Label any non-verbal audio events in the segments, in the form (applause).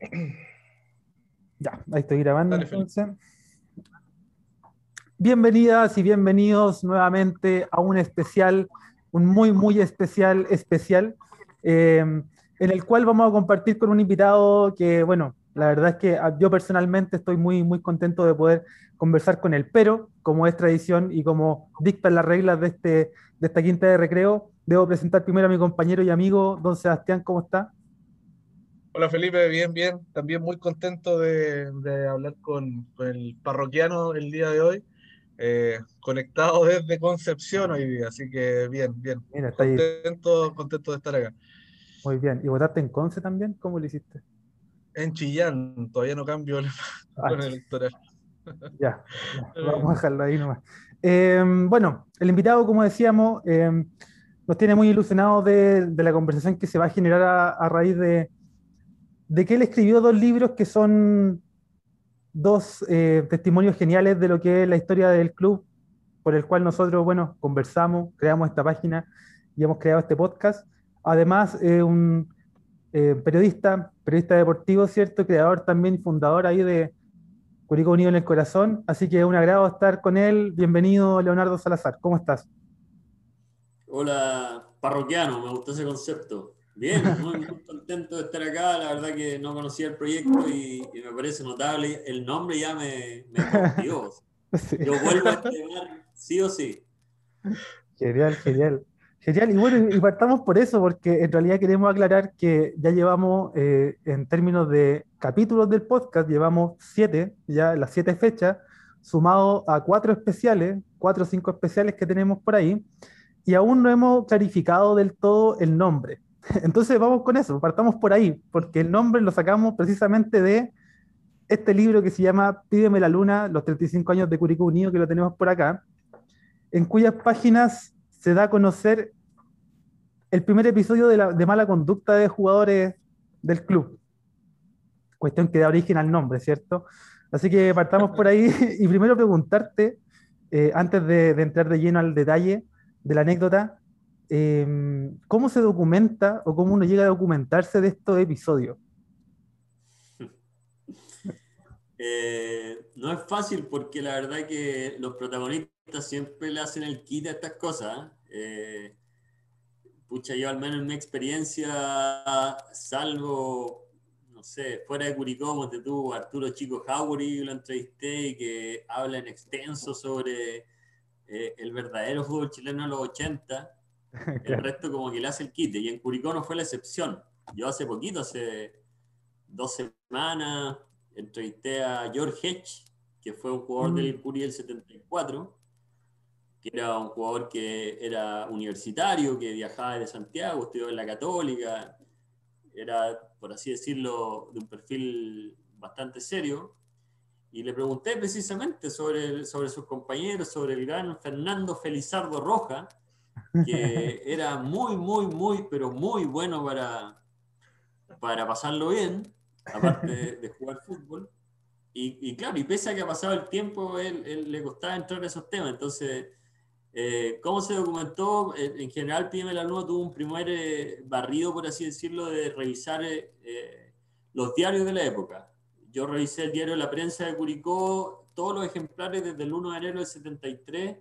(clears throat) Ya, ahí estoy grabando entonces. Bienvenidas y bienvenidos nuevamente a un especial, un muy, muy especial, especial, eh, en el cual vamos a compartir con un invitado que, bueno, la verdad es que yo personalmente estoy muy, muy contento de poder conversar con él, pero como es tradición y como dictan las reglas de, este, de esta quinta de recreo, debo presentar primero a mi compañero y amigo, don Sebastián, ¿cómo está? Hola Felipe, bien, bien. También muy contento de, hablar con, el parroquiano el día de hoy. Eh, conectado desde Concepción hoy día, así que bien, bien. Mira, contento, contento de estar acá. Muy bien. ¿Y votaste en Conce también? ¿Cómo lo hiciste? En Chillán, todavía no cambio el, ah, electoral. (laughs) Ya, (laughs) vamos a dejarlo ahí nomás. Em, bueno, el invitado, como decíamos, em, nos tiene muy ilusionados de, la conversación que se va a generar a raíz de, de que él escribió dos libros que son dos eh, testimonios geniales de lo que es la historia del club, por el cual nosotros, bueno, conversamos, creamos esta página y hemos creado este podcast. Además, eh, un eh, periodista, periodista deportivo, ¿cierto? Creador también fundador ahí de Curicó Unido en el Corazón. Así que un agrado estar con él. Bienvenido, Leonardo Salazar. ¿Cómo estás? Hola, parroquiano, me gustó ese concepto. Bien, muy, contento de estar acá. La verdad que no conocía el proyecto y, me parece notable. El nombre ya me, me Yo (laughs) vuelvo a estrenar sí o sí. Genial, genial. Genial. Y bueno, y partamos por eso, porque en realidad queremos aclarar que ya llevamos, eh, en términos de capítulos del podcast, llevamos siete, ya las siete fechas, sumado a cuatro especiales, cuatro o cinco especiales que tenemos por ahí, y aún no hemos clarificado del todo el nombre. (laughs) Entonces vamos con eso, partamos por ahí, porque el nombre lo sacamos precisamente de este libro que se llama Pídeme la Luna, los 35 años de Curicó Unido, que lo tenemos por acá, en cuyas páginas se da a conocer el primer episodio de, la, mala conducta de jugadores del club. Cuestión que da origen al nombre, ¿cierto? Así que partamos por ahí (laughs) y primero preguntarte, eh, antes de, de entrar de lleno al detalle de la anécdota, Em, ¿cómo se documenta o cómo uno llega a documentarse de estos episodios? (laughs) Eh, no es fácil porque la verdad que los protagonistas siempre le hacen el kit a estas cosas. Eh, pucha, yo al menos en mi experiencia, salvo, no sé, fuera de Curicó, donde tuvo Arturo Chico Jauregui, lo entrevisté y que habla en extenso sobre eh, el verdadero fútbol chileno en los 80. (laughs) El resto como que le hace el quite. Y en Curicó no fue la excepción. Yo hace poquito, hace dos semanas, entrevisté a George Hedge, que fue un jugador del mm. Curi del 74, que era un jugador que era universitario, que viajaba de Santiago, estudió en la Católica, era, por así decirlo, de un perfil bastante serio. Y le pregunté precisamente sobre, sobre sus compañeros, sobre el gran Fernando Felizardo Roja, que era muy, muy, muy, pero muy bueno para, para pasarlo bien, aparte de, jugar fútbol. Y, claro, y pese a que ha pasado el tiempo, él, le costaba entrar en esos temas. Entonces, eh, ¿cómo se documentó? En, general, PM la Luna tuvo un primer eh, barrido, por así decirlo, de revisar eh, los diarios de la época. Yo revisé el diario de la prensa de Curicó, todos los ejemplares desde el 1 de enero del 73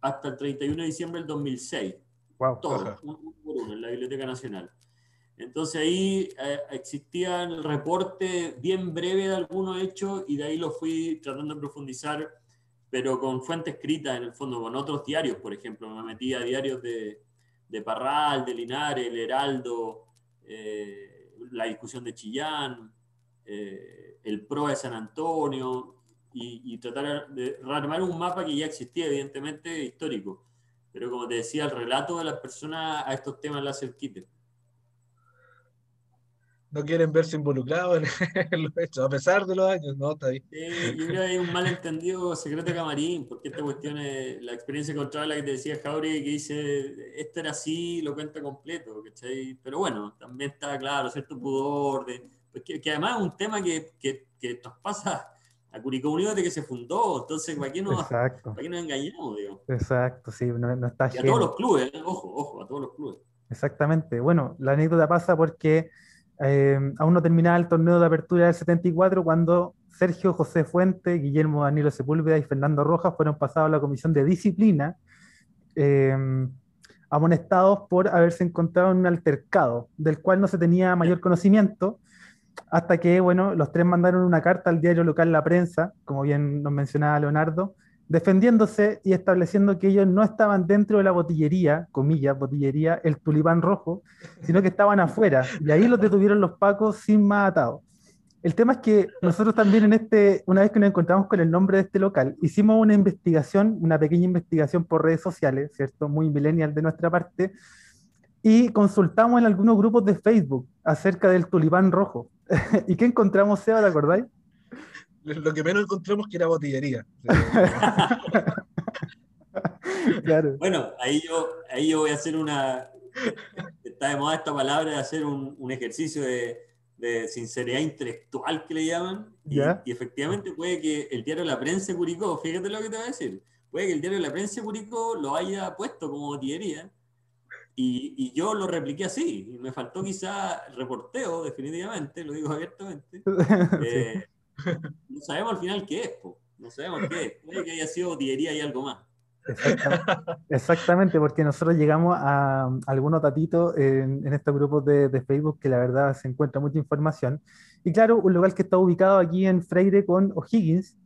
hasta el 31 de diciembre del 2006. Wow. Todo, uno por uno, en la Biblioteca Nacional. Entonces ahí eh, existía el reporte bien breve de algunos hechos y de ahí lo fui tratando de profundizar, pero con fuente escrita en el fondo, con otros diarios, por ejemplo. Me metí a diarios de, de Parral, de Linares, El Heraldo, eh, la discusión de Chillán, eh, el PRO de San Antonio, y, tratar de rearmar un mapa que ya existía, evidentemente, histórico. Pero como te decía, el relato de las personas a estos temas le hace el quite. No quieren verse involucrados en, (laughs) los hechos, a pesar de los años, ¿no? Está yo creo que hay un malentendido secreto de camarín, porque esta cuestión es la experiencia contra la que te decía Jauri, que dice, esto era así, lo cuenta completo, ¿cachai? Pero bueno, también está claro, cierto pudor, de, pues que, además es un tema que, que, que traspasa a Curicó Unido desde que se fundó, entonces, ¿para qué, nos, ¿para qué nos engañamos? Digo? Exacto, sí, no, no está Y a todos los clubes, ¿eh? ojo, ojo, a todos los clubes. Exactamente. Bueno, la anécdota pasa porque Eh, aún no terminaba el torneo de apertura del 74 cuando Sergio José Fuente, Guillermo Danilo Sepúlveda y Fernando Rojas fueron pasados a la comisión de disciplina, eh, amonestados por haberse encontrado en un altercado, del cual no se tenía mayor conocimiento, hasta que, bueno, los tres mandaron una carta al diario local La Prensa, como bien nos mencionaba Leonardo, defendiéndose y estableciendo que ellos no estaban dentro de la botillería, comillas, botillería, el tulipán rojo, sino que estaban afuera. Y ahí los detuvieron los pacos sin más atados. El tema es que nosotros también en este, una vez que nos encontramos con el nombre de este local, hicimos una investigación, una pequeña investigación por redes sociales, ¿cierto? Muy millennial de nuestra parte, y consultamos en algunos grupos de Facebook acerca del tulipán rojo. (laughs) ¿Y qué encontramos, Seba, te acordáis? Lo que menos encontramos que era botillería. (laughs) claro. Bueno, ahí yo, ahí yo voy a hacer una... Está de moda esta palabra de hacer un, un ejercicio de de sinceridad intelectual que le llaman. Y, efectivamente puede que el diario La Prensa Curicó, fíjate lo que te voy a decir, puede que el diario La Prensa Curicó lo haya puesto como botillería y, y, yo lo repliqué así. Y me faltó quizá reporteo, definitivamente, lo digo abiertamente. (laughs) Eh, no sabemos al final qué es, no sabemos qué es. Puede que haya sido botillería y algo más. Exactamente, porque nosotros llegamos a, algunos datitos en, estos grupos de, Facebook que la verdad se encuentra mucha información. Y claro, un lugar que está ubicado aquí en Freire con O'Higgins,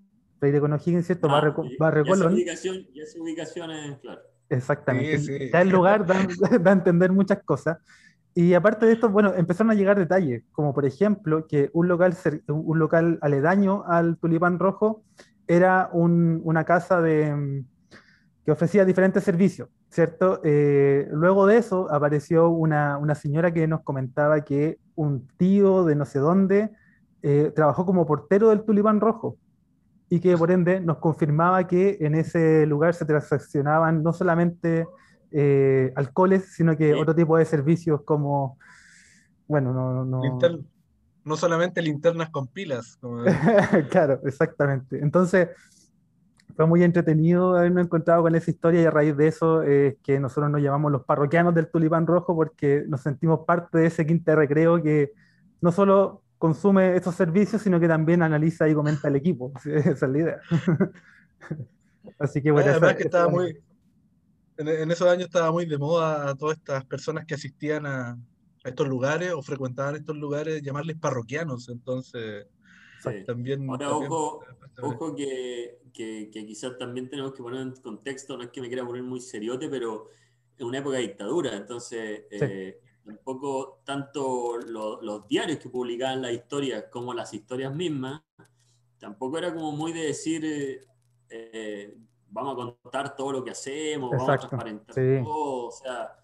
Freire con O'Higgins, ¿cierto? Ah, barrio, Colón. y esa ubicación es, claro. Exactamente. Ya el lugar da, (laughs) (laughs) da, a entender muchas cosas. Y aparte de esto, bueno, empezaron a llegar detalles, como por ejemplo que un local, un local aledaño al Tulipán Rojo era un, una casa de, que ofrecía diferentes servicios, ¿cierto? Eh, luego de eso apareció una, una, señora que nos comentaba que un tío de no sé dónde eh, trabajó como portero del Tulipán Rojo y que por ende nos confirmaba que en ese lugar se transaccionaban no solamente eh, alcoholes, sino que otro tipo de servicios como, bueno, no... no, no solamente linternas con pilas. (laughs) claro, exactamente. Entonces, fue muy entretenido habernos encontrado con esa historia y a raíz de eso es que nosotros nos llamamos los parroquianos del Tulipán Rojo porque nos sentimos parte de ese quinto recreo que no solo consume estos servicios, sino que también analiza y comenta el equipo. (laughs) Esa es la idea. (laughs) Así que bueno. Además que estaba muy, en, esos años estaba muy de moda a todas estas personas que asistían a, a estos lugares o frecuentaban estos lugares, llamarles parroquianos. Entonces, también... Ahora, ojo, ojo que, que, quizás también tenemos que poner en contexto, no es que me quiera poner muy seriote, pero es una época de dictadura, entonces eh, un poco tanto los diarios que publicaban las historias como las historias mismas, tampoco era como muy de decir, eh, eh, vamos a contar todo lo que hacemos, vamos a transparentar todo, o sea,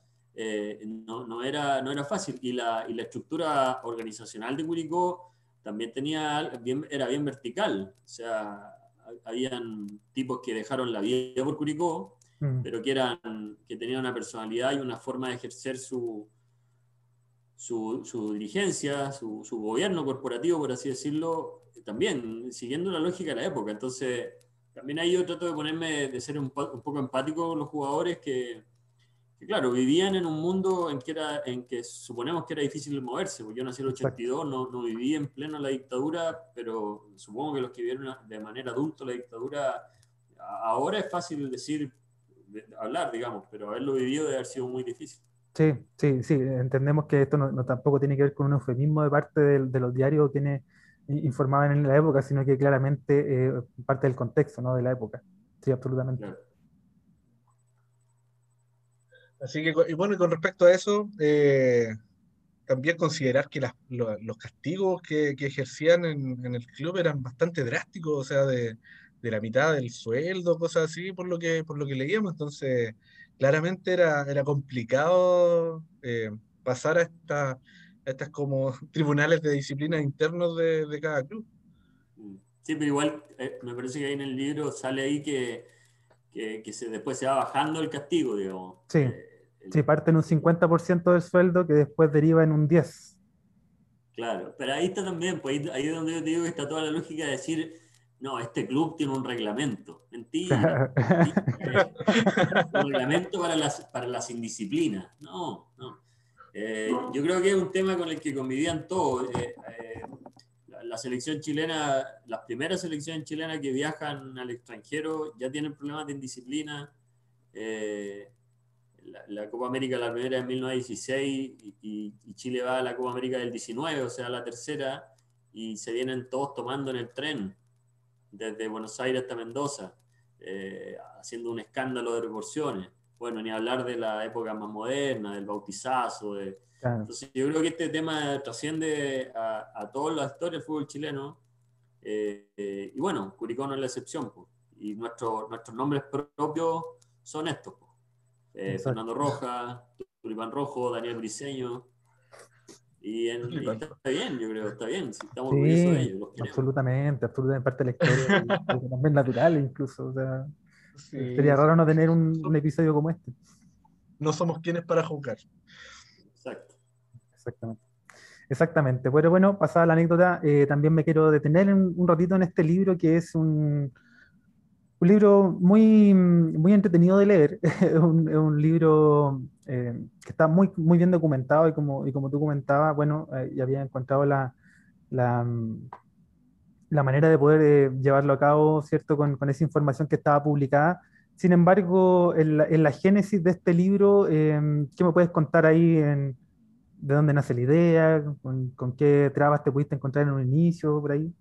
no, no, era, no era fácil. Y la, y la estructura organizacional de Curicó también tenía, bien, era bien vertical, o sea, habían tipos que dejaron la vida por Curicó, mm. pero que, eran, que tenían una personalidad y una forma de ejercer su, su, dirigencia, su, gobierno corporativo, por así decirlo, también siguiendo la lógica de la época. Entonces, también ahí yo trato de ponerme, de ser un, un poco empático con los jugadores que, claro, vivían en un mundo en que, era, en que suponemos que era difícil moverse, porque yo nací en el 82, no, no viví en pleno la dictadura, pero supongo que los que vivieron de manera adulta la dictadura, ahora es fácil decir, hablar, digamos, pero haberlo vivido debe haber sido muy difícil. Sí, sí, sí, entendemos que esto no, tampoco tiene que ver con un eufemismo de parte de, los diarios quienes informaban en la época, sino que claramente eh, parte del contexto ¿no? de la época. Sí, absolutamente. Así que, y bueno, y con respecto a eso, eh, también considerar que los castigos que, ejercían en, el club eran bastante drásticos, o sea, de, la mitad del sueldo, cosas así, por lo que, por lo que leíamos. Entonces, claramente era, era complicado eh, pasar a, esta, estas como (laughs) tribunales de disciplina internos de, cada club. Sí, pero igual eh, me parece que ahí en el libro sale ahí que, que, se, después se va bajando el castigo, digamos. Sí. Sí, parte en un 50% del sueldo que después deriva en un 10%. Claro, pero ahí está también, pues ahí, es donde yo te digo que está toda la lógica de decir, no, este club tiene un reglamento. Mentira. (laughs) un reglamento para las, para las indisciplinas. No, no. Eh, yo creo que es un tema con el que convivían todos. Eh, eh, la, selección chilena, las primeras selecciones chilenas que viajan al extranjero ya tienen problemas de indisciplina. La, Copa América, la primera en 1916, y, y, Chile va a la Copa América del 19, o sea, la tercera, y se vienen todos tomando en el tren desde Buenos Aires hasta Mendoza, haciendo un escándalo de proporciones bueno, ni hablar de la época más moderna, del bautizazo. De... Entonces yo creo que este tema trasciende a, a toda la historia del fútbol chileno. Eh, eh, y bueno, Curicó no es la excepción. Y nuestro, nuestros nombres propios son estos. Eh, Fernando Roja, Tulipán Rojo, Daniel Briseño. Y, está bien, yo creo, está bien. Si estamos sí, de ellos. absolutamente, absolutamente parte de la historia. (laughs) también natural incluso. O sea. Sería raro no tener un, episodio como este. No somos quienes para juzgar. Exacto. Exactamente. Exactamente. Pero bueno, pasada la anécdota, eh, también me quiero detener un, ratito en este libro que es un, un libro muy, muy entretenido de leer. (laughs) es un, libro eh, que está muy, muy bien documentado y como, y como tú comentabas, bueno, eh, ya había encontrado la, la, la manera de poder eh, llevarlo a cabo, ¿cierto?, con, con, esa información que estaba publicada. Sin embargo, en la, en la génesis de este libro, em, ¿qué me puedes contar ahí? En, ¿De dónde nace la idea? Con, ¿Con, qué trabas te pudiste encontrar en un inicio, por ahí?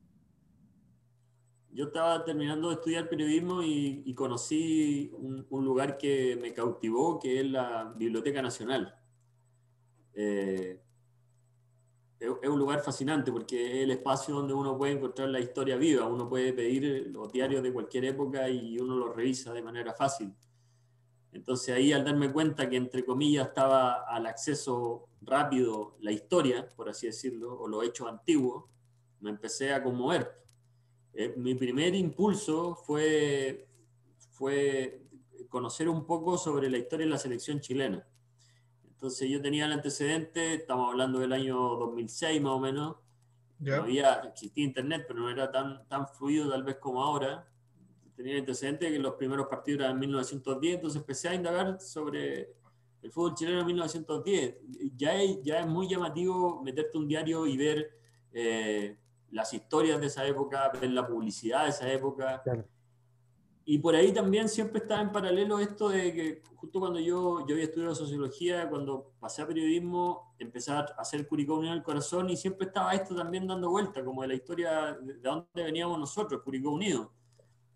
Yo estaba terminando de estudiar periodismo y, y conocí un, un, lugar que me cautivó, que es la Biblioteca Nacional. Eh, es un lugar fascinante porque es el espacio donde uno puede encontrar la historia viva, uno puede pedir los diarios de cualquier época y uno los revisa de manera fácil. Entonces ahí al darme cuenta que entre comillas estaba al acceso rápido la historia, por así decirlo, o los hechos antiguos, me empecé a conmover. Eh, mi primer impulso fue, fue conocer un poco sobre la historia de la selección chilena entonces yo tenía el antecedente, estamos hablando del año 2006 más o menos. No había, existía internet, pero no era tan, tan fluido tal vez como ahora. Tenía el antecedente que los primeros partidos eran en 1910, entonces empecé a indagar sobre el fútbol chileno en 1910. Ya es, ya es muy llamativo meterte un diario y ver eh, las historias de esa época, ver la publicidad de esa época. Y por ahí también siempre está en paralelo esto de que justo cuando yo, yo había estudiado sociología, cuando pasé a periodismo, empecé a hacer Curicó Unido el Corazón y siempre estaba esto también dando vuelta, como de la historia de dónde veníamos nosotros, Curicó Unido.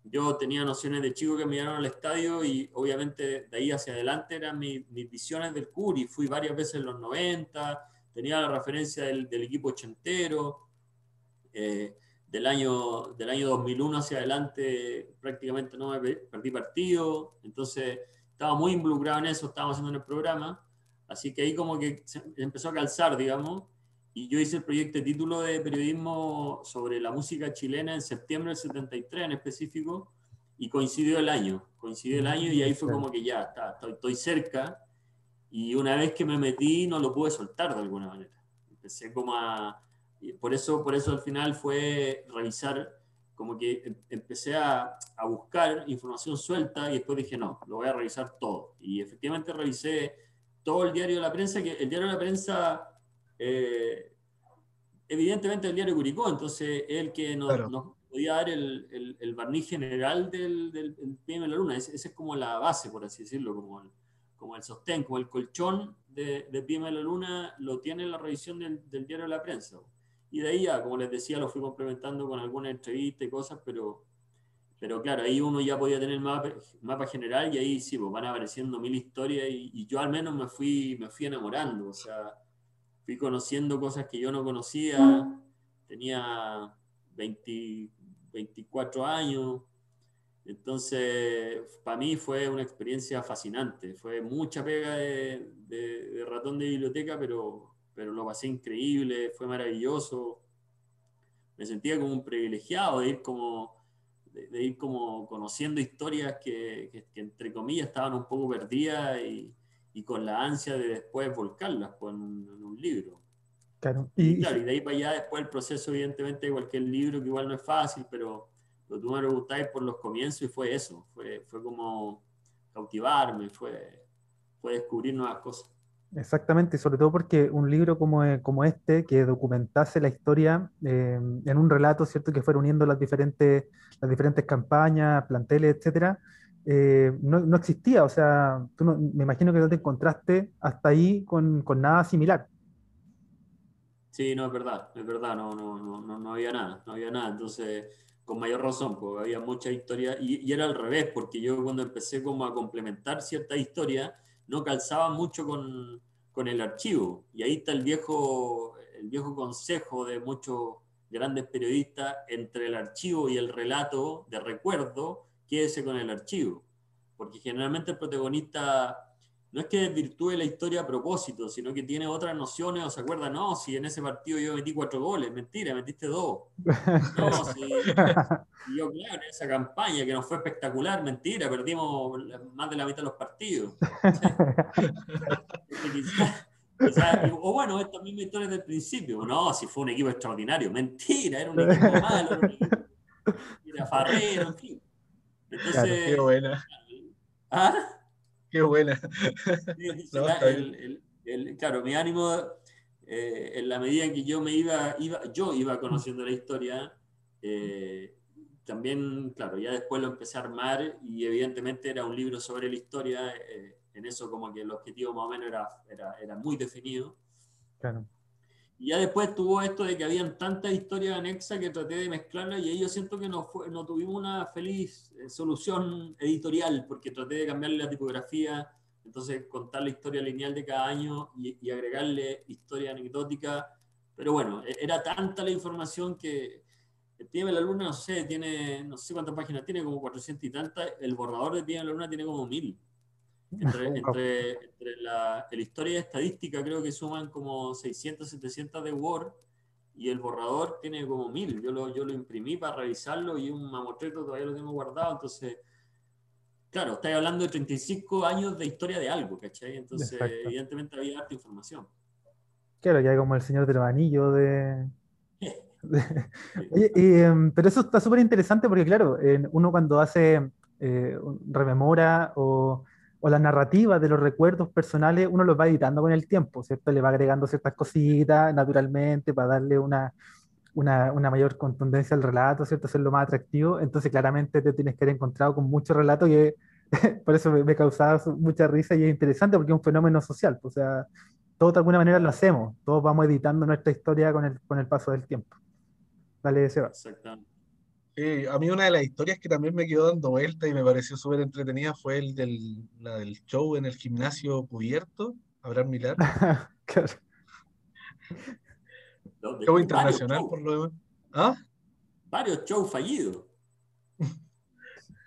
Yo tenía nociones de chico que me llevaron al estadio y obviamente de ahí hacia adelante eran mis, mis visiones del Curi. Fui varias veces en los 90, tenía la referencia del, del equipo ochentero. Eh, del año, del año 2001 hacia adelante prácticamente no me perdí partido, entonces estaba muy involucrado en eso, estábamos haciendo en el programa, así que ahí como que empezó a calzar, digamos, y yo hice el proyecto de título de periodismo sobre la música chilena en septiembre del 73 en específico, y coincidió el año, coincidió el año y ahí fue como que ya, está, estoy, estoy cerca, y una vez que me metí no lo pude soltar de alguna manera. Empecé como a, por eso, por eso al final fue revisar, como que em, empecé a, a, buscar información suelta y después dije, no, lo voy a revisar todo. Y efectivamente revisé todo el diario de la prensa, que el diario de la prensa, eh, evidentemente el diario Curicó, entonces el que nos, nos podía dar el, el, el, barniz general del, del, de la Luna. Esa es como la base, por así decirlo, como el, como el sostén, como el colchón de, de de la Luna, lo tiene la revisión del, del diario de la prensa. Y de ahí ya, como les decía, lo fui complementando con algunas entrevistas y cosas, pero, pero claro, ahí uno ya podía tener mapa, mapa general y ahí sí, pues van apareciendo mil historias y, yo al menos me fui, me fui enamorando, o sea, fui conociendo cosas que yo no conocía, tenía 20, 24 años, entonces para mí fue una experiencia fascinante, fue mucha pega de, de ratón de biblioteca, pero pero lo pasé increíble, fue maravilloso. Me sentía como un privilegiado de ir como, de, ir como conociendo historias que, que, entre comillas estaban un poco perdidas y, y, con la ansia de después volcarlas pues, en, un, libro. Claro. Y, claro, y de ahí para allá después el proceso evidentemente de cualquier libro que igual no es fácil, pero, pero tú me preguntáis por los comienzos y fue eso, fue, fue como cautivarme, fue, fue descubrir nuevas cosas. Exactamente, sobre todo porque un libro como, eh, como este, que documentase la historia eh, en un relato, ¿cierto? Que fuera uniendo las diferentes, las diferentes campañas, planteles, etcétera, eh, no, no, existía. O sea, tú no, me imagino que no te encontraste hasta ahí con, con, nada similar. Sí, no, es verdad, es verdad, no, no, no, no había nada, no había nada. Entonces, con mayor razón, porque había mucha historia, y, y, era al revés, porque yo cuando empecé como a complementar cierta historia, no calzaba mucho con, con, el archivo. Y ahí está el viejo, el viejo consejo de muchos grandes periodistas entre el archivo y el relato de recuerdo, quédese con el archivo. Porque generalmente el protagonista no es que desvirtúe la historia a propósito, sino que tiene otras nociones o se acuerda, no, si en ese partido yo metí cuatro goles, mentira, metiste dos. (laughs) No, si, yo, claro, en esa campaña que nos fue espectacular, mentira, perdimos más de la mitad de los partidos. (laughs) o bueno, esta misma historia del principio, no, si fue un equipo extraordinario, mentira, era un equipo (laughs) malo, era, un equipo, era farrero, en fin. Entonces, claro, qué buena. ¿Ah? Qué buena. (laughs) no, el, el, claro, mi ánimo, eh, en la medida en que yo me iba, iba yo iba conociendo la historia, eh, también, claro, ya después lo empecé a armar y evidentemente era un libro sobre la historia, eh, en eso como que el objetivo más o menos era, era, era muy definido. Claro. Y ya después tuvo esto de que habían tantas historias anexas que traté de mezclarlas y ahí yo siento que no, fue, no tuvimos una feliz eh, solución editorial porque traté de cambiarle la tipografía, entonces contar la historia lineal de cada año y, y agregarle historia anecdótica. Pero bueno, e, era tanta la información que tiene la Luna, no sé, tiene no sé cuántas páginas tiene, como 400 y tantas. El borrador de Tiene la Luna tiene como 1000. Entre, (laughs) entre, entre la, la, historia y estadística creo que suman como 600, 700 de Word y el borrador tiene como 1000. Yo lo, yo lo imprimí para revisarlo y un mamotreto todavía lo tengo guardado. Entonces, claro, estáis hablando de 35 años de historia de algo, ¿cachai? Entonces, Exacto. evidentemente había harta información. Claro, ya como el señor de los (laughs) anillos de... Oye, eh, pero eso está súper interesante porque, claro, eh, uno cuando hace, eh, rememora o o la narrativa de los recuerdos personales, uno los va editando con el tiempo, ¿cierto? Le va agregando ciertas cositas naturalmente para darle una, una, una, mayor contundencia al relato, ¿cierto? Hacerlo más atractivo. Entonces, claramente te tienes que haber encontrado con muchos relatos que (laughs) por eso me, me causaba mucha risa y es interesante porque es un fenómeno social. O sea, todos de alguna manera lo hacemos, todos vamos editando nuestra historia con el, con el paso del tiempo. Dale, Seba. Exactamente. Sí, a mí una de las historias que también me quedó dando vuelta y me pareció súper entretenida fue el del, la del show en el gimnasio cubierto, Abraham Millar. (laughs) claro. Show internacional, show. por lo demás. ¿Ah? Varios shows fallidos. (laughs)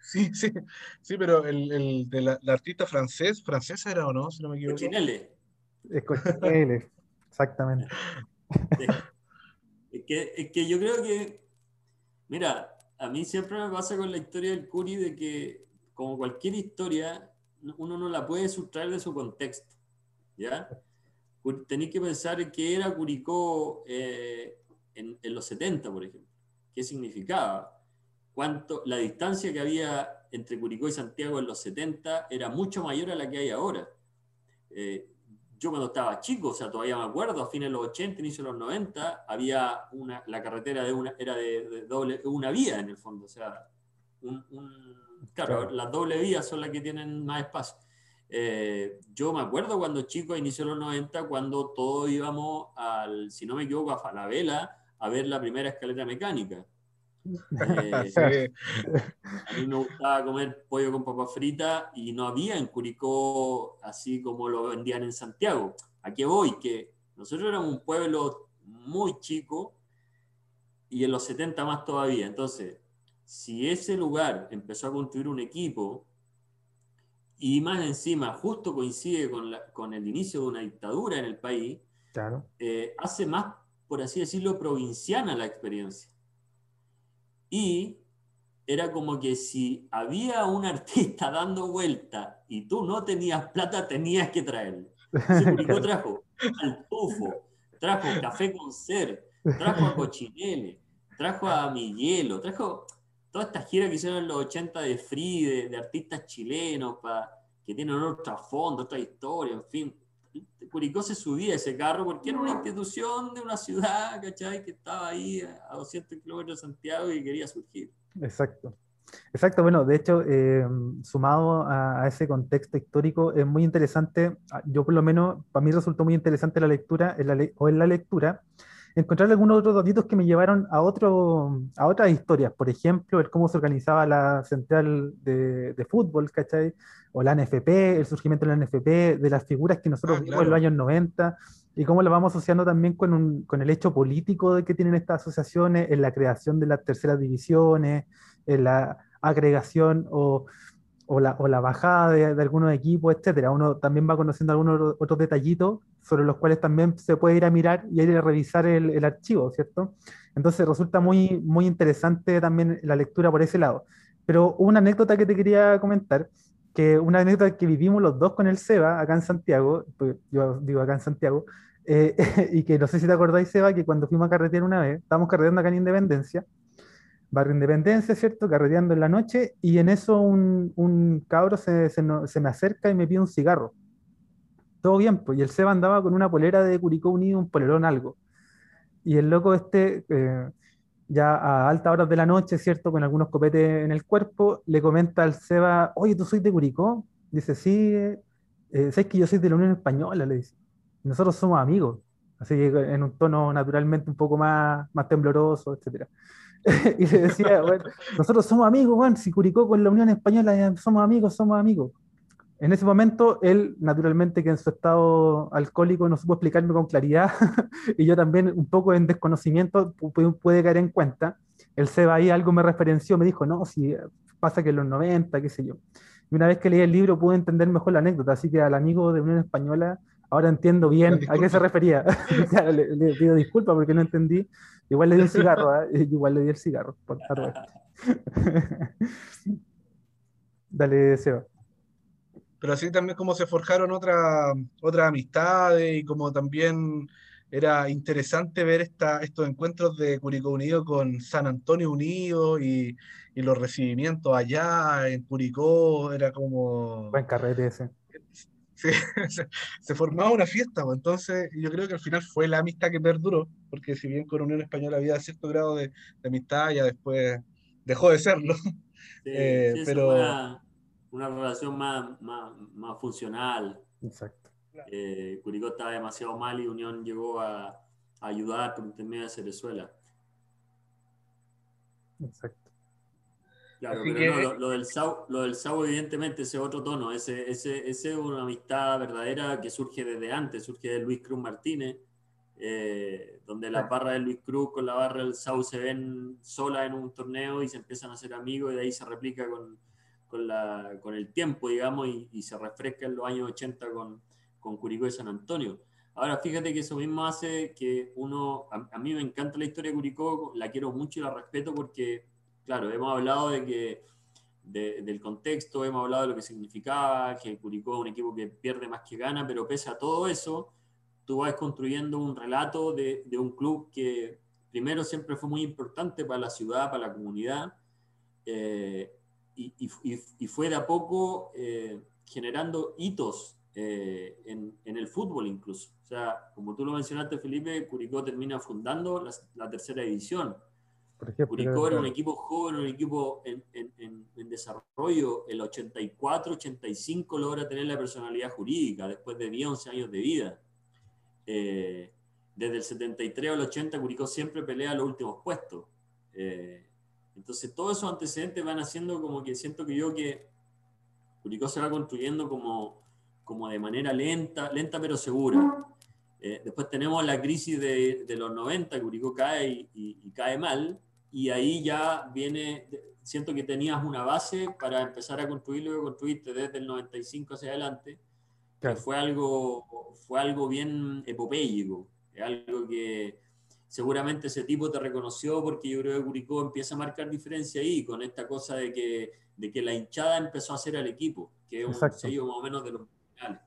Sí, sí, sí, pero el, el de la, la, artista francés, francesa era o no, si no me equivoco. Cochinelle. Es Cochinelle, exactamente. Es que, es que yo creo que, mira, a mí siempre me pasa con la historia del Curi de que, como cualquier historia, uno no la puede sustraer de su contexto. ¿Ya? Tenéis que pensar qué era Curicó eh, en, en, los 70, por ejemplo. ¿Qué significaba? Cuánto, la distancia que había entre Curicó y Santiago en los 70 era mucho mayor a la que hay ahora. Eh, yo cuando estaba chico, o sea, todavía me acuerdo, a fines de los 80, inicio de los 90, había una, la carretera de una, era de, de doble, una vía en el fondo, o sea, un, un, claro, claro, las doble vías son las que tienen más espacio. Eh, yo me acuerdo cuando chico, a inicio de los 90, cuando todos íbamos al, si no me equivoco, a Falabella a ver la primera escalera mecánica. Eh. (laughs) A mí me gustaba comer pollo con papa frita y no había en Curicó así como lo vendían en Santiago. ¿A qué voy? Que nosotros éramos un pueblo muy chico y en los 70 más todavía. Entonces, si ese lugar empezó a construir un equipo y más encima justo coincide con, la, con el inicio de una dictadura en el país, claro. eh, hace más, por así decirlo, provinciana la experiencia. Y era como que si había un artista (laughs) dando vuelta y tú no tenías plata, tenías que traerlo. Entonces, (laughs) trajo al tufo, trajo café con ser, trajo a Cochinele, trajo a Miguelo, trajo toda esta gira que hicieron en los 80 de Free, de, de artistas chilenos, pa, que tienen otro trasfondo, otra historia, en fin. Curicó se subía ese carro porque era una institución de una ciudad, ¿cachai? Que estaba ahí a 200 kilómetros de Santiago y quería surgir. Exacto. Exacto, bueno, de hecho, eh, sumado a, ese contexto histórico, es muy interesante, ah, yo por lo menos, para mí resultó muy interesante la lectura, en la o en la lectura, encontrar algunos otros datos que me llevaron a, otro, a otras historias, por ejemplo, el cómo se organizaba la central de, de fútbol, ¿cachai? O la NFP, el surgimiento de la NFP, de las figuras que nosotros ah, vimos en los años 90, y cómo la vamos asociando también con, un, con el hecho político de que tienen estas asociaciones en la creación de las terceras divisiones, en la agregación o, o, la, o la, bajada de, de, algunos equipos, etcétera. Uno también va conociendo algunos otros detallitos sobre los cuales también se puede ir a mirar y ir a revisar el, el archivo, ¿cierto? Entonces resulta muy, muy interesante también la lectura por ese lado. Pero una anécdota que te quería comentar, que una anécdota que vivimos los dos con el Seba acá en Santiago, pues yo vivo acá en Santiago, eh, (laughs) y que no sé si te acordáis, Seba, que cuando fuimos a carretear una vez, estábamos carreteando acá en Independencia, barrio Independencia, ¿cierto? Carreteando en la noche, y en eso un, un cabro se, me acerca y me pide un cigarro. Todo bien, pues, y el Seba andaba con una polera de Curicó Unido, un polerón algo. Y el loco este, eh, ya a altas horas de la noche, ¿cierto? Con algunos copetes en el cuerpo, le comenta al Seba, oye, ¿tú soy de Curicó? Dice, sí, eh, ¿sabes que yo soy de la Unión Española? Le dice. Nosotros somos amigos. Así que en un tono naturalmente un poco más, más tembloroso, etcétera. (laughs) y le decía, bueno, nosotros somos amigos, Juan, si Curicó con la Unión Española somos amigos, somos amigos. En ese momento, él, naturalmente, que en su estado alcohólico no supo explicarme con claridad, (laughs) y yo también, un poco en desconocimiento, puede caer en cuenta. El Seba ahí algo me referenció, me dijo, no, si pasa que en los 90, qué sé yo. Y una vez que leí el libro pude entender mejor la anécdota, así que al amigo de Unión Española, ahora entiendo bien a qué se refería. (laughs) le, le, pido disculpas porque no entendí, Igual le di el (laughs) cigarro, ¿eh? (laughs) igual le di el cigarro. Por (laughs) Dale, Seba. Pero así también como se forjaron otras otra amistades y como también era interesante ver esta, estos encuentros de Curicó Unido con San Antonio Unido y, y, los recibimientos allá en Curicó, era como... Buen carrete ese. (laughs) se, formaba una fiesta, pues, entonces yo creo que al final fue la amistad que perduró, porque si bien con Unión Española había cierto grado de, amistad, ya después dejó de serlo. (laughs) Eh, pero una, relación más, más, más funcional. Exacto. Eh, Curicó estaba demasiado mal y Unión llegó a, a ayudar por intermedio de Venezuela. Exacto. Claro, pero no, lo, del SAU, lo del SAU evidentemente ese otro tono, ese, ese, ese, es una amistad verdadera que surge desde antes, surge de Luis Cruz Martínez, eh, donde la barra de Luis Cruz con la barra del SAU se ven sola en un torneo y se empiezan a hacer amigos y de ahí se replica con, con, la, con el tiempo, digamos, y, y, se refresca en los años 80 con, con Curicó y San Antonio. Ahora, fíjate que eso mismo hace que uno, a, a mí me encanta la historia de Curicó, la quiero mucho y la respeto porque claro, hemos hablado de que, del contexto, hemos hablado de lo que significaba, que Curicó es un equipo que pierde más que gana, pero pese a todo eso, tú vas construyendo un relato de, un club que primero siempre fue muy importante para la ciudad, para la comunidad, eh, y, y, fue de a poco eh, generando hitos eh, en, el fútbol incluso. O sea, como tú lo mencionaste, Felipe, Curicó termina fundando la, tercera división Curicó era un equipo joven, un equipo en, en, en, desarrollo. El 84-85 logra tener la personalidad jurídica después de 10, 11 años de vida. Eh, desde el 73 al 80, Curicó siempre pelea los últimos puestos. Eh, entonces, todos esos antecedentes van haciendo como que siento que yo que Curicó se va construyendo como, como de manera lenta, lenta pero segura. Eh, después tenemos la crisis de, de, los 90, Curicó cae y, y, y cae mal, y ahí ya viene, siento que tenías una base para empezar a construirlo que construiste desde el 95 hacia adelante, que fue algo, fue algo bien epopéyico, algo que seguramente ese tipo te reconoció porque yo creo que Curicó empieza a marcar diferencia ahí con esta cosa de que, de que la hinchada empezó a hacer al equipo, que es un sello más o menos de los finales.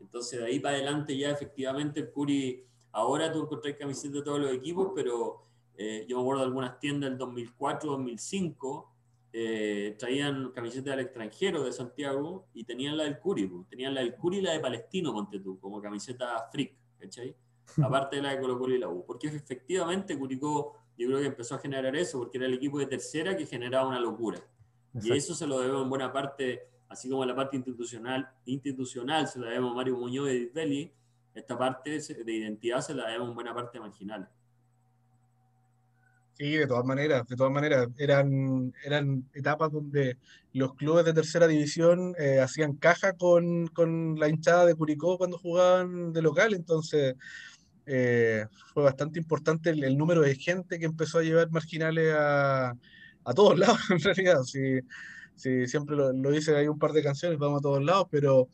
Entonces de ahí para adelante ya efectivamente el Curi, ahora tú encontrás camisetas de todos los equipos, pero eh, yo me acuerdo de algunas tiendas del 2004, 2005, eh, traían camisetas del extranjero de Santiago y tenían la del Curi, tenían la del Curi y la de Palestino, ponte tú, como camiseta freak, ¿cachai? (laughs) Aparte de la de Colo Colo y la U. Porque efectivamente Curicó, yo creo que empezó a generar eso, porque era el equipo de tercera que generaba una locura. Y eso se lo debemos en buena parte, así como la parte institucional, institucional se la debemos a Mario Muñoz y Belli, esta parte de identidad se la debemos en buena parte marginal. Sí, de todas maneras, de todas maneras, eran, eran etapas donde los clubes de tercera división eh, hacían caja con, con, la hinchada de Curicó cuando jugaban de local, entonces eh, fue bastante importante el, número de gente que empezó a llevar marginales a, a todos (laughs) lados, en realidad, sí, sí siempre lo, lo, dice, hay un par de canciones, vamos a todos lados, pero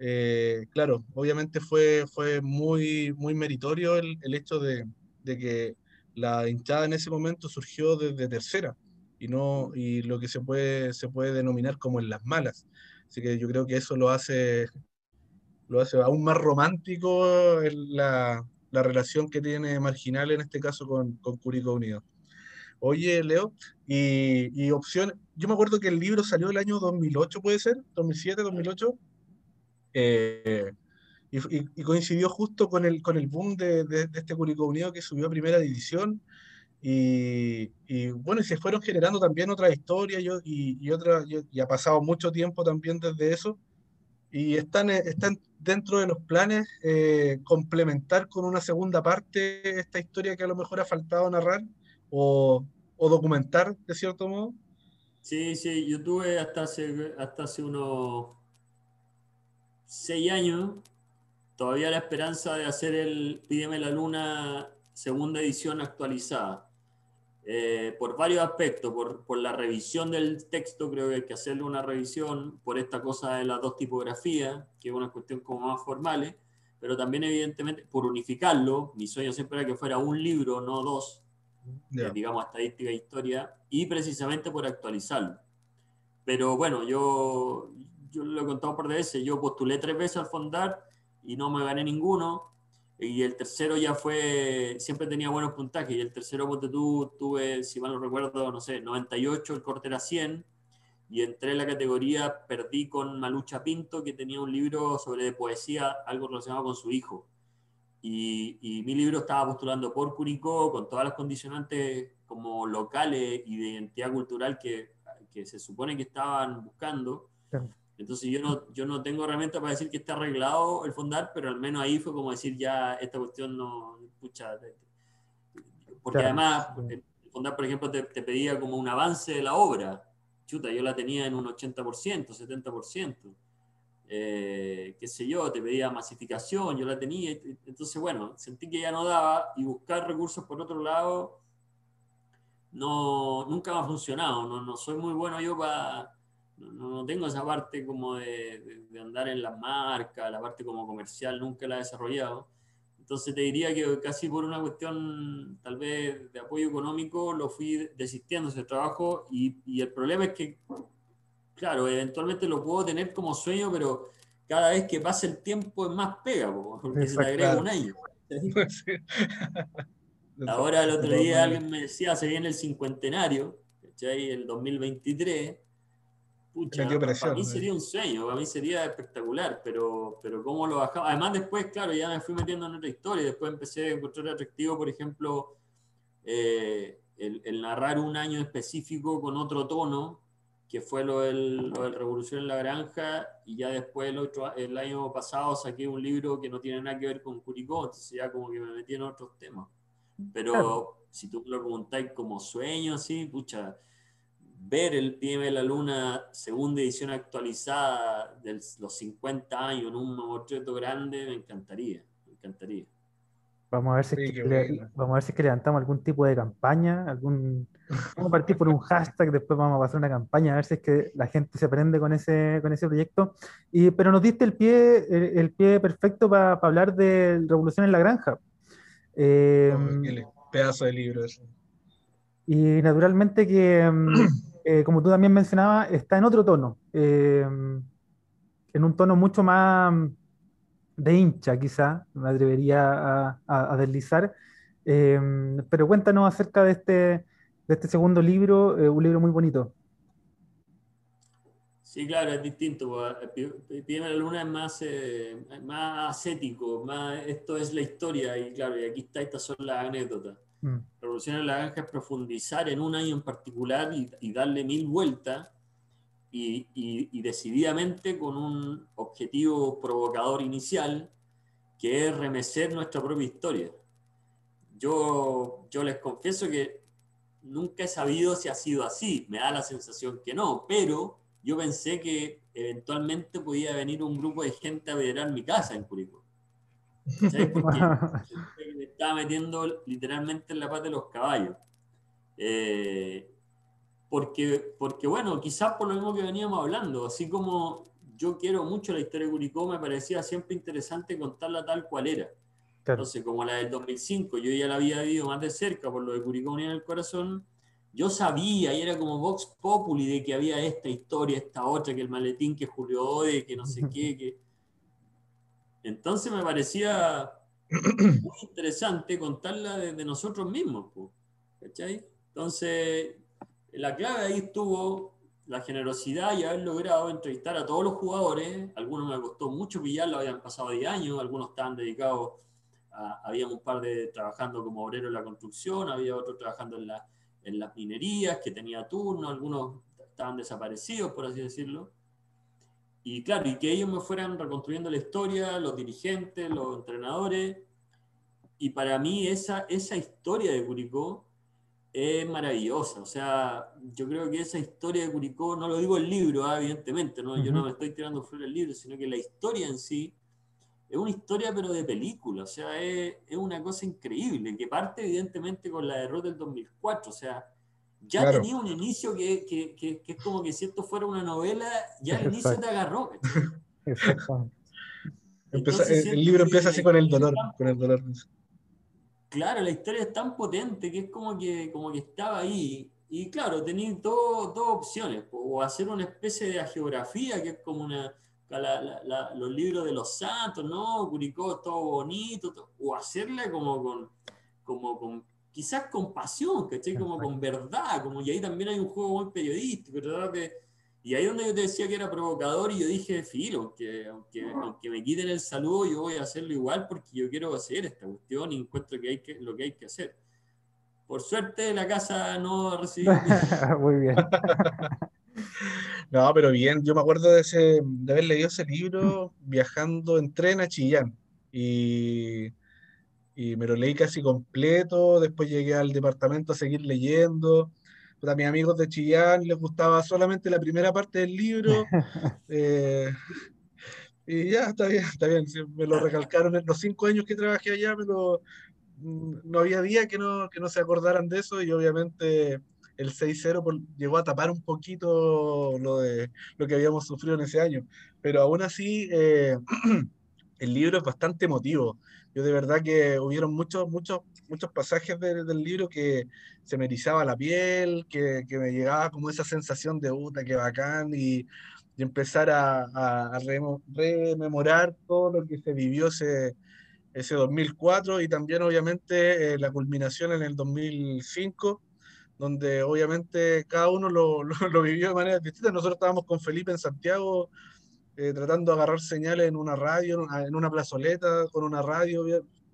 eh, claro, obviamente fue, fue muy, muy meritorio el, el hecho de, de que la hinchada en ese momento surgió desde tercera y no y lo que se puede se puede denominar como en las malas. Así que yo creo que eso lo hace lo hace aún más romántico la, la relación que tiene Marginal en este caso con, con Curicó Unido. Oye Leo y, y opción yo me acuerdo que el libro salió el año 2008 puede ser 2007 2008 eh, y, coincidió justo con el, con el boom de, de, este Curicó Unido que subió a primera división. Y, y, bueno, y se fueron generando también otras historias y, y, otra, y, ha pasado mucho tiempo también desde eso. Y están, eh, están dentro de los planes eh, complementar con una segunda parte esta historia que a lo mejor ha faltado narrar o, o documentar de cierto modo. Sí, sí, yo tuve hasta hace, hasta hace unos seis años todavía la esperanza de hacer el Pídeme la Luna segunda edición actualizada. Eh, por varios aspectos, por, por, la revisión del texto, creo que hay que hacerle una revisión, por esta cosa de las dos tipografías, que es una cuestión como más formal, pero también evidentemente por unificarlo, mi sueño siempre era que fuera un libro, no dos, eh, digamos estadística e historia, y precisamente por actualizarlo. Pero bueno, yo, yo lo he contado por veces, yo postulé tres veces al Fondar, y no me gané ninguno. Y el tercero ya fue, siempre tenía buenos puntajes. Y el tercero, ponte tú, tuve, si mal no recuerdo, no sé, 98, el corte era 100. Y entré en la categoría, perdí con Malucha Pinto, que tenía un libro sobre poesía, algo relacionado con su hijo. Y, y, mi libro estaba postulando por Curicó, con todas las condicionantes como locales y de identidad cultural que, que se supone que estaban buscando. Entonces yo no, yo no tengo herramienta para decir que está arreglado el fondar, pero al menos ahí fue como decir ya esta cuestión no, escucha, porque además el fondar, por ejemplo, te, te, pedía como un avance de la obra. Chuta, yo la tenía en un 80%, 70%. Eh, qué sé yo, te pedía masificación, yo la tenía. Entonces, bueno, sentí que ya no daba y buscar recursos por otro lado no, nunca me ha funcionado. No, no soy muy bueno yo para no, tengo esa parte como de, de, andar en las marcas, la parte como comercial, nunca la he desarrollado. Entonces te diría que casi por una cuestión tal vez de apoyo económico lo fui desistiendo ese trabajo y, y el problema es que, claro, eventualmente lo puedo tener como sueño, pero cada vez que pasa el tiempo es más pega, porque se te agrega un año. (laughs) Ahora el otro día alguien me decía, se viene el cincuentenario, el 2023 Pucha, para mí sería un sueño, para mí sería espectacular, pero, pero cómo lo bajaba. Además, después, claro, ya me fui metiendo en otra historia. Después empecé a encontrar atractivo, por ejemplo, eh, el, narrar un año específico con otro tono, que fue lo del, lo del, Revolución en la Granja, y ya después el, otro, el año pasado saqué un libro que no tiene nada que ver con Curicó, entonces ya como que me metí en otros temas. Pero si tú lo preguntáis como sueño, así, pucha ver el PM de la Luna, segunda edición actualizada de los 50 años en un mamotreto grande, me encantaría, me encantaría. Vamos a ver si, vamos a ver si que levantamos algún tipo de campaña, algún vamos a partir por un hashtag, después vamos a pasar una campaña a ver si es que la gente se prende con ese, con ese proyecto. Y, pero nos diste el pie, el, pie perfecto para hablar de Revolución en la Granja. Eh, pedazo de libro eso. Y naturalmente que mm, (clears throat) Eh, como tú también mencionabas, está en otro tono, eh, en un tono mucho más de hincha, quizá, me atrevería a, deslizar. Eh, pero cuéntanos acerca de este, de este segundo libro, un libro muy bonito. Sí, claro, es distinto. Pídeme la luna es más, más ascético, esto es la historia y claro, y aquí está, estas son las anécdotas. Mm. Revolución en la granja es profundizar en un año en particular y, darle mil vueltas y, y, decididamente con un objetivo provocador inicial que es remecer nuestra propia historia. Yo, yo les confieso que nunca he sabido si ha sido así, me da la sensación que no, pero yo pensé que eventualmente podía venir un grupo de gente a venerar mi casa en Curicó. (laughs) Porque me estaba metiendo literalmente en la pata de los caballos. Eh, porque, porque, bueno, quizás por lo mismo que veníamos hablando, así como yo quiero mucho la historia de Curicó, me parecía siempre interesante contarla tal cual era. Entonces, como la del 2005, yo ya la había vivido más de cerca por lo de Curicó en el Corazón, yo sabía, y era como Vox Populi, de que había esta historia, esta otra, que el maletín que Julio Ode, que no sé (laughs) qué, que... Entonces me parecía muy interesante contarla desde nosotros mismos, ¿cachai? Entonces, la clave ahí estuvo la generosidad y haber logrado entrevistar a todos los jugadores. Algunos me costó mucho pillarlo, habían pasado 10 años, algunos estaban dedicados, a, había un par de trabajando como obrero en la construcción, había otros trabajando en la las minerías, que tenía turno, algunos estaban desaparecidos, por así decirlo. Y claro, y que ellos me fueran reconstruyendo la historia, los dirigentes, los entrenadores. Y para mí esa, esa historia de Curicó es maravillosa. O sea, yo creo que esa historia de Curicó, no lo digo el libro, ah, evidentemente, ¿no? yo no me estoy tirando fuera el libro, sino que la historia en sí es una historia pero de película, o sea, es, es, una cosa increíble, que parte evidentemente con la derrota del 2004, o sea, ya tenía un inicio que, que, que, es como que si esto fuera una novela, ya el inicio te agarró. el, libro empieza así con el dolor, con el dolor. Claro, la historia es tan potente que es como que, como que estaba ahí. Y claro, tenía dos opciones, o hacer una especie de geografía, que es como una, los libros de los santos, ¿no? Curicó todo bonito, o hacerla como con, como con, quizás con pasión, ¿cachai? Como con verdad, como y ahí también hay un juego muy periodístico, ¿verdad? y ahí donde yo te decía que era provocador y yo dije, filo, aunque, aunque, aunque me quiten el saludo, yo voy a hacerlo igual porque yo quiero hacer esta cuestión y encuentro que hay que, lo que hay que hacer. Por suerte la casa no recibió... (laughs) muy bien. (laughs) No, pero bien, yo me acuerdo de, ese, de haber leído ese libro viajando en tren a Chillán. Y, y me lo leí casi completo, después llegué al departamento a seguir leyendo. A mis amigos de Chillán les gustaba solamente la primera parte del libro. (laughs) Eh, y ya, está bien, está bien. Me lo recalcaron en los cinco años que trabajé allá, me mm, no había día que no, que no se acordaran de eso y obviamente el 6-0 llegó a tapar un poquito lo, de, lo que habíamos sufrido en ese año. Pero aún así, eh, (clears throat) el libro es bastante emotivo. Yo de verdad que hubieron muchos, muchos, muchos pasajes del libro que se me erizaba la piel, que, que me llegaba como esa sensación de puta, que bacán, y, y empezar a, a, rememorar todo lo que se vivió ese, ese 2004 y también obviamente eh, la culminación en el 2005 donde obviamente cada uno lo, (laughs) lo, vivió de manera distinta. Nosotros estábamos con Felipe en Santiago, eh, tratando de agarrar señales en una radio, en una plazoleta, con una radio,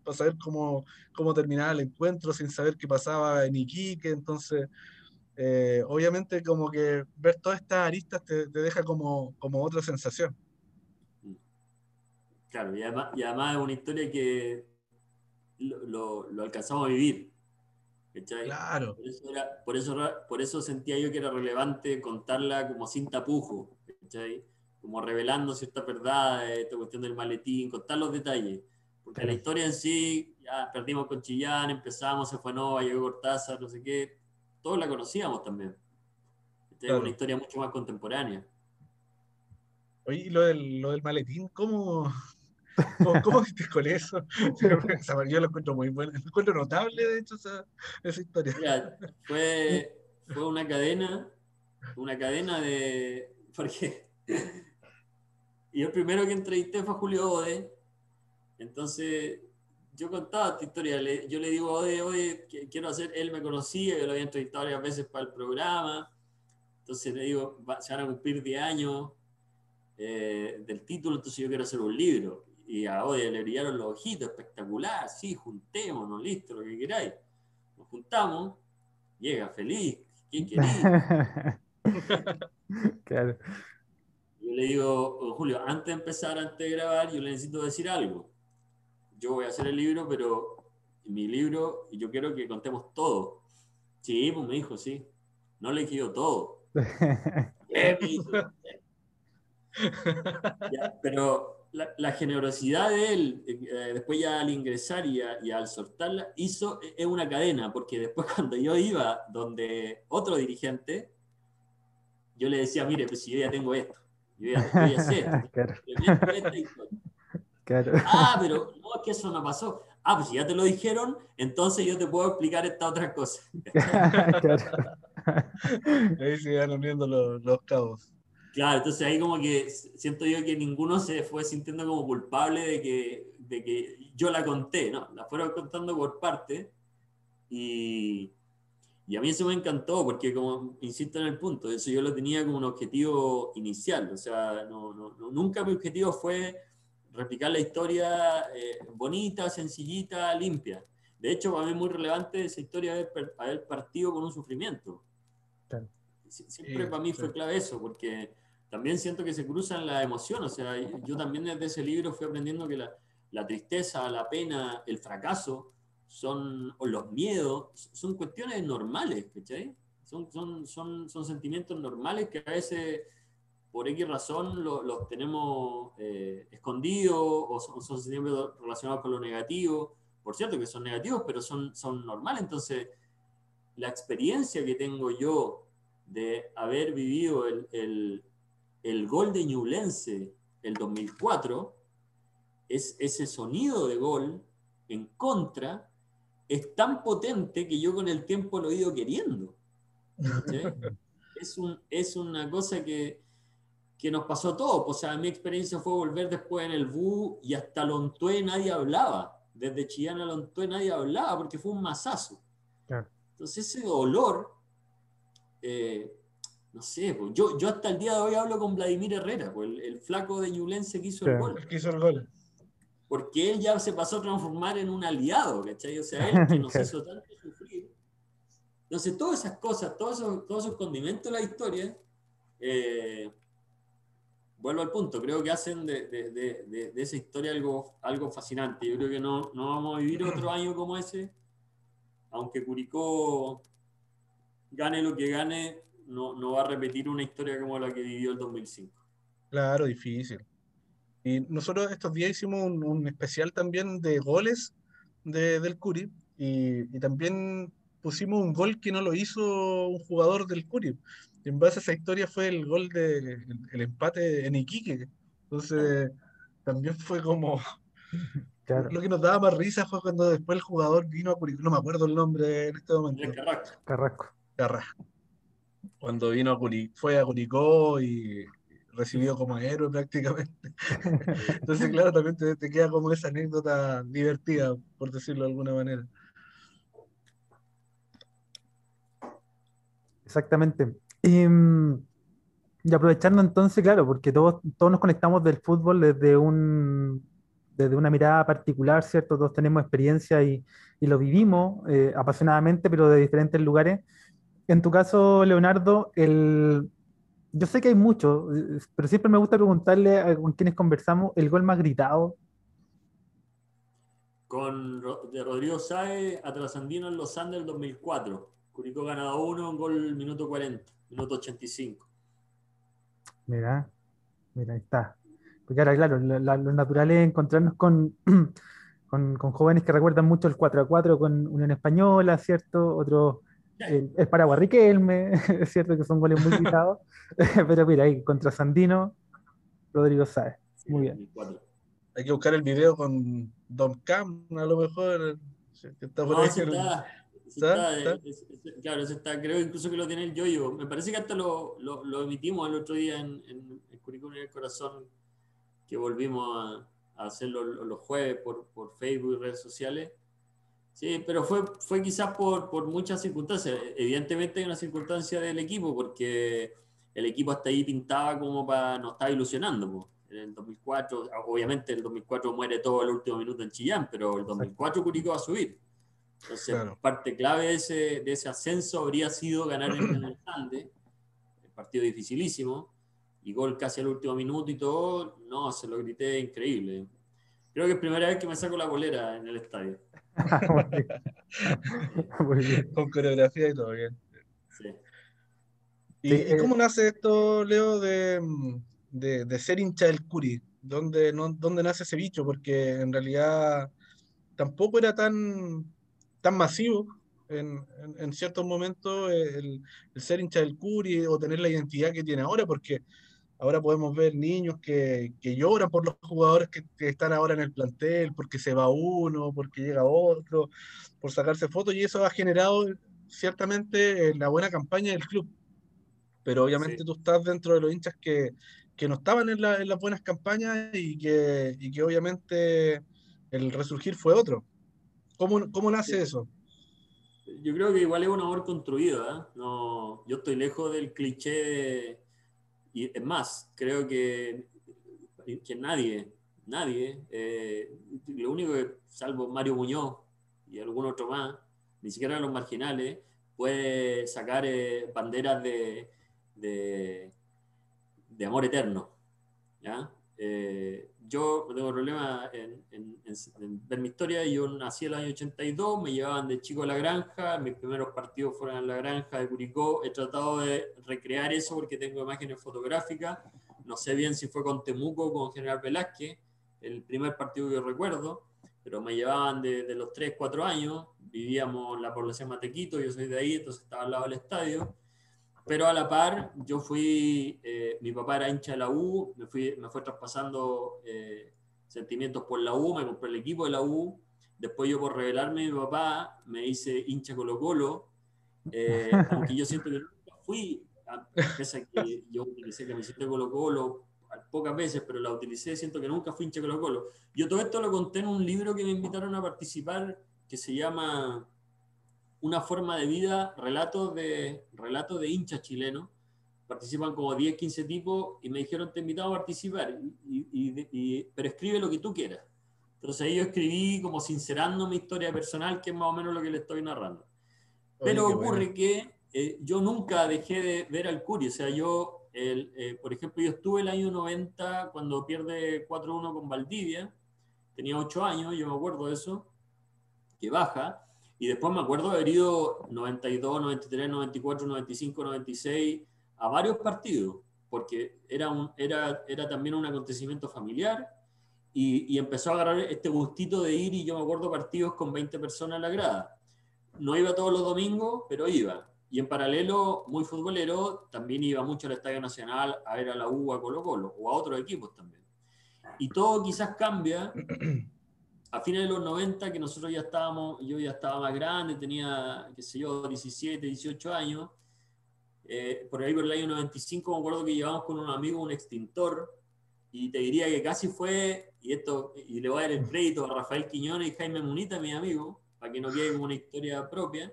para saber cómo, cómo terminaba el encuentro, sin saber qué pasaba en Iquique. Entonces, eh, obviamente como que ver todas estas aristas te, te, deja como, como otra sensación. Claro, y además, y además es una historia que lo, lo alcanzamos a vivir Claro. Por eso, por, eso, sentía yo que era relevante contarla como sin tapujo, Como revelando cierta verdad, esta cuestión del maletín, contar los detalles. Porque la historia en sí, ya perdimos con Chillán, empezamos, se fue Nova, llegó Cortázar, no sé qué, todos la conocíamos también. Es una historia mucho más contemporánea. Oye, ¿y lo del, lo del maletín, ¿cómo, ¿Cómo, cómo con eso? (laughs) Yo lo encuentro muy bueno, lo encuentro notable, de hecho, esa, esa historia. fue, fue una cadena, una cadena de. Porque. Y el primero que entrevisté fue Julio Ode. Entonces, yo contaba esta historia. yo le digo a Ode, Ode, quiero hacer. Él me conocía, yo lo había entrevistado varias veces para el programa. Entonces le digo, se van a cumplir 10 años eh, del título, entonces yo quiero hacer un libro. Y a Odia le brillaron los ojitos, espectacular, sí, juntémonos, listo, lo que queráis. Nos juntamos, llega feliz, ¿quién queréis? (laughs) claro. Le digo, oh, Julio, antes de empezar, antes de grabar, yo le necesito decir algo. Yo voy a hacer el libro, pero mi libro, y yo quiero que contemos todo. Sí, pues me dijo, sí. No le quiero todo. (laughs) pero la, generosidad de él, eh, después ya al ingresar y, al soltarla, hizo, e, es una cadena, porque después (laughs) cuando yo iba donde otro dirigente, yo le decía, mire, pues si yo ya tengo esto, yo ya voy a hacer. claro. Ah, pero no, es que eso no pasó. Ah, pues si ya te lo dijeron, entonces yo te puedo explicar esta otra cosa. (laughs) (laughs) Ahí se van uniendo los, los cabos. Claro, entonces ahí como que siento yo que ninguno se fue sintiendo como culpable de que, de que yo la conté, ¿no? La fueron contando por parte y, y a mí eso me encantó porque como insisto en el punto, eso yo lo tenía como un objetivo inicial, o sea, no, no, nunca mi objetivo fue replicar la historia eh, bonita, sencillita, limpia. De hecho, para mí es muy relevante esa historia haber, haber partido con un sufrimiento. Siempre para mí fue clave eso, porque también siento que se cruzan las emociones. O sea, yo también desde ese libro fui aprendiendo que la, la tristeza, la pena, el fracaso, son, los miedos, son cuestiones normales, ¿cachai? Son, son, son, son sentimientos normales que a veces, por X razón, los tenemos eh, escondidos o son, son, sentimientos relacionados con lo negativo. Por cierto que son negativos, pero son, son normales. Entonces, la experiencia que tengo yo de haber vivido el, el, el gol de Ñublense el 2004, es ese sonido de gol en contra es tan potente que yo con el tiempo lo he ido queriendo. (laughs) es, un, es una cosa que, que nos pasó a todos. O sea, mi experiencia fue volver después en el BU y hasta Lontué nadie hablaba. Desde Chillán a Lontué nadie hablaba porque fue un masazo. Entonces ese dolor eh, no sé, pues, yo, yo hasta el día de hoy hablo con Vladimir Herrera, pues, el, flaco de Ñublense que hizo el gol. que hizo el gol. Porque él ya se pasó a transformar en un aliado, ¿cachai? O sea, él que nos (laughs) hizo tanto sufrir. Entonces, todas esas cosas, todos esos, todos esos condimentos de la historia, eh, vuelvo al punto, creo que hacen de, de, de, de, esa historia algo, algo fascinante. Yo creo que no, no vamos a vivir otro año como ese, aunque Curicó gane lo que gane, no, no va a repetir una historia como la que vivió el 2005. Claro, difícil. Y nosotros estos días hicimos un, especial también de goles de, del Curi y, y, también pusimos un gol que no lo hizo un jugador del Curi. En base a esa historia fue el gol de el, empate en Iquique. Entonces también fue como... (laughs) Lo que nos daba más risa fue cuando después el jugador vino a Curicó, no me acuerdo el nombre en este momento. Carrasco. Carrasco. Carrasco cuando vino a fue a Curicó y recibió como héroe prácticamente. (laughs) (laughs) Entonces, claro, también te, queda como esa anécdota divertida, por decirlo de alguna manera. Exactamente. Em, y, aprovechando entonces, claro, porque todos, todos nos conectamos del fútbol desde, un, desde una mirada particular, ¿cierto? Todos tenemos experiencia y, y lo vivimos eh, apasionadamente, pero de diferentes lugares. En tu caso, Leonardo, el... yo sé que hay muchos, pero siempre me gusta preguntarle con quienes conversamos el gol más gritado. Con de Rodrigo Sáez a Trasandino en Los Andes del 2004. Curicó ganado uno, un gol minuto 40, minuto 85. Mira, mira, ahí está. Porque ahora, claro, lo, natural es encontrarnos con, (clears throat) con, con, jóvenes que recuerdan mucho el 4 a 4 con Unión Española, ¿cierto? Otros es para Riquelme, (laughs) es cierto que son goles muy quitados, (laughs) pero mira, ahí contra Sandino, Rodrigo Sáez. Muy bien. Hay que buscar el video con Don Cam, a lo mejor. Está no, está, está, claro, ese está, creo incluso que lo tiene el yoyo. Me parece que hasta lo, lo, lo emitimos el otro día en, en, en Currículum el Corazón, que volvimos a, a hacerlo los jueves por, por Facebook y redes sociales Sí, pero fue, fue quizás por, por muchas circunstancias. Evidentemente hay una circunstancia del equipo, porque el equipo hasta ahí pintaba como para, nos estaba ilusionando. En el 2004, obviamente el 2004 muere todo el último minuto en Chillán, pero el 2004 Curicó va a subir. Entonces, parte clave de ese, de ese ascenso habría sido ganar en el Sande, el partido dificilísimo, y gol casi al último minuto y todo. No, se lo grité increíble. Creo que es primera vez que me saco la bolera en el estadio. (laughs) (laughs) Con coreografía y todo bien. ¿Y, eh, cómo nace esto, Leo, de, de, ser hincha del Curi? ¿Dónde, no, ¿Dónde nace ese bicho? Porque en realidad tampoco era tan, tan masivo en, en, ciertos momentos el, el, ser hincha del Curi o tener la identidad que tiene ahora, porque Ahora podemos ver niños que, que lloran por los jugadores que, están ahora en el plantel, porque se va uno, porque llega otro, por sacarse fotos, y eso ha generado ciertamente la buena campaña del club. Pero obviamente tú estás dentro de los hinchas que, que no estaban en, la, en, las buenas campañas y que, y que obviamente el resurgir fue otro. ¿Cómo, cómo nace eso? Yo creo que igual es un amor construido. ¿eh? No, yo estoy lejos del cliché de y es más, creo que, que nadie, nadie, eh, lo único que, salvo Mario Muñoz y algún otro más, ni siquiera los marginales, puede sacar eh, banderas de, de, de, amor eterno. ¿ya? Eh, yo tengo problema en, ver mi historia. Yo nací en el año 82, me llevaban de chico a la granja, mis primeros partidos fueron en la granja de Curicó. He tratado de recrear eso porque tengo imágenes fotográficas. No sé bien si fue con Temuco o con General Velázquez, el primer partido que recuerdo, pero me llevaban de, de los 3, 4 años. Vivíamos en la población Matequito, yo soy de ahí, entonces estaba al lado del estadio pero a la par, yo fui, eh, mi papá era hincha de la U, me, fui, me fue traspasando eh, sentimientos por la U, me compré el equipo de la U, después yo por revelarme mi papá me hice hincha Colo Colo, eh, (laughs) aunque yo siento que nunca fui, pese a que yo utilicé camiseta de Colo Colo pocas veces, pero la utilicé, siento que nunca fui hincha Colo Colo. Yo todo esto lo conté en un libro que me invitaron a participar, que se llama una forma de vida, relatos de, relatos de hinchas chilenos. Participan como 10, 15 tipos y me dijeron, te invitado a participar, y, pero escribe lo que tú quieras. Entonces ahí yo escribí como sincerando mi historia personal, que es más o menos lo que le estoy narrando. Pero ocurre que eh, yo nunca dejé de ver al Curi, o sea, yo, el, eh, por ejemplo, yo estuve el año 90 cuando pierde 4-1 con Valdivia, tenía 8 años, yo me acuerdo de eso, que baja, y después me acuerdo haber ido 92, 93, 94, 95, 96 a varios partidos, porque era, un, era, era también un acontecimiento familiar y, y, empezó a agarrar este gustito de ir y yo me acuerdo partidos con 20 personas en la grada. No iba todos los domingos, pero iba. Y en paralelo, muy futbolero, también iba mucho al Estadio Nacional a ver a la U, a Colo Colo o a otros equipos también. Y todo quizás cambia (clears throat) (clears throat) a fines de los 90, que nosotros ya estábamos, yo ya estaba más grande, tenía, qué sé yo, 17, 18 años, eh, por ahí por el año 95 me acuerdo que llevamos con un amigo un extintor, y te diría que casi fue, y esto, y le voy a dar el crédito a Rafael Quiñones y Jaime Munita, mi amigo, para que no quede como una historia propia,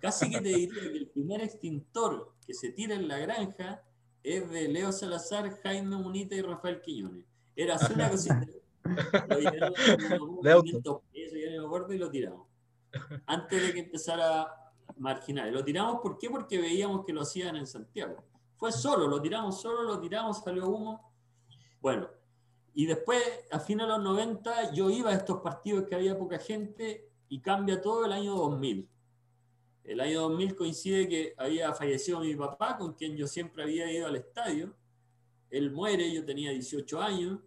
casi que te diría que el primer extintor que se tira en la granja es de Leo Salazar, Jaime Munita y Rafael Quiñones. Era una cosita lo (laughs) y lo tiramos. Antes de que empezara marginal. Lo tiramos, ¿por qué? Porque veíamos que lo hacían en Santiago. Fue solo, lo tiramos solo, lo tiramos, salió humo. Bueno, y después, a fines de los 90, yo iba a estos partidos que había poca gente y cambia todo el año 2000. El año 2000 coincide que había fallecido mi papá, con quien yo siempre había ido al estadio. Él muere, yo tenía 18 años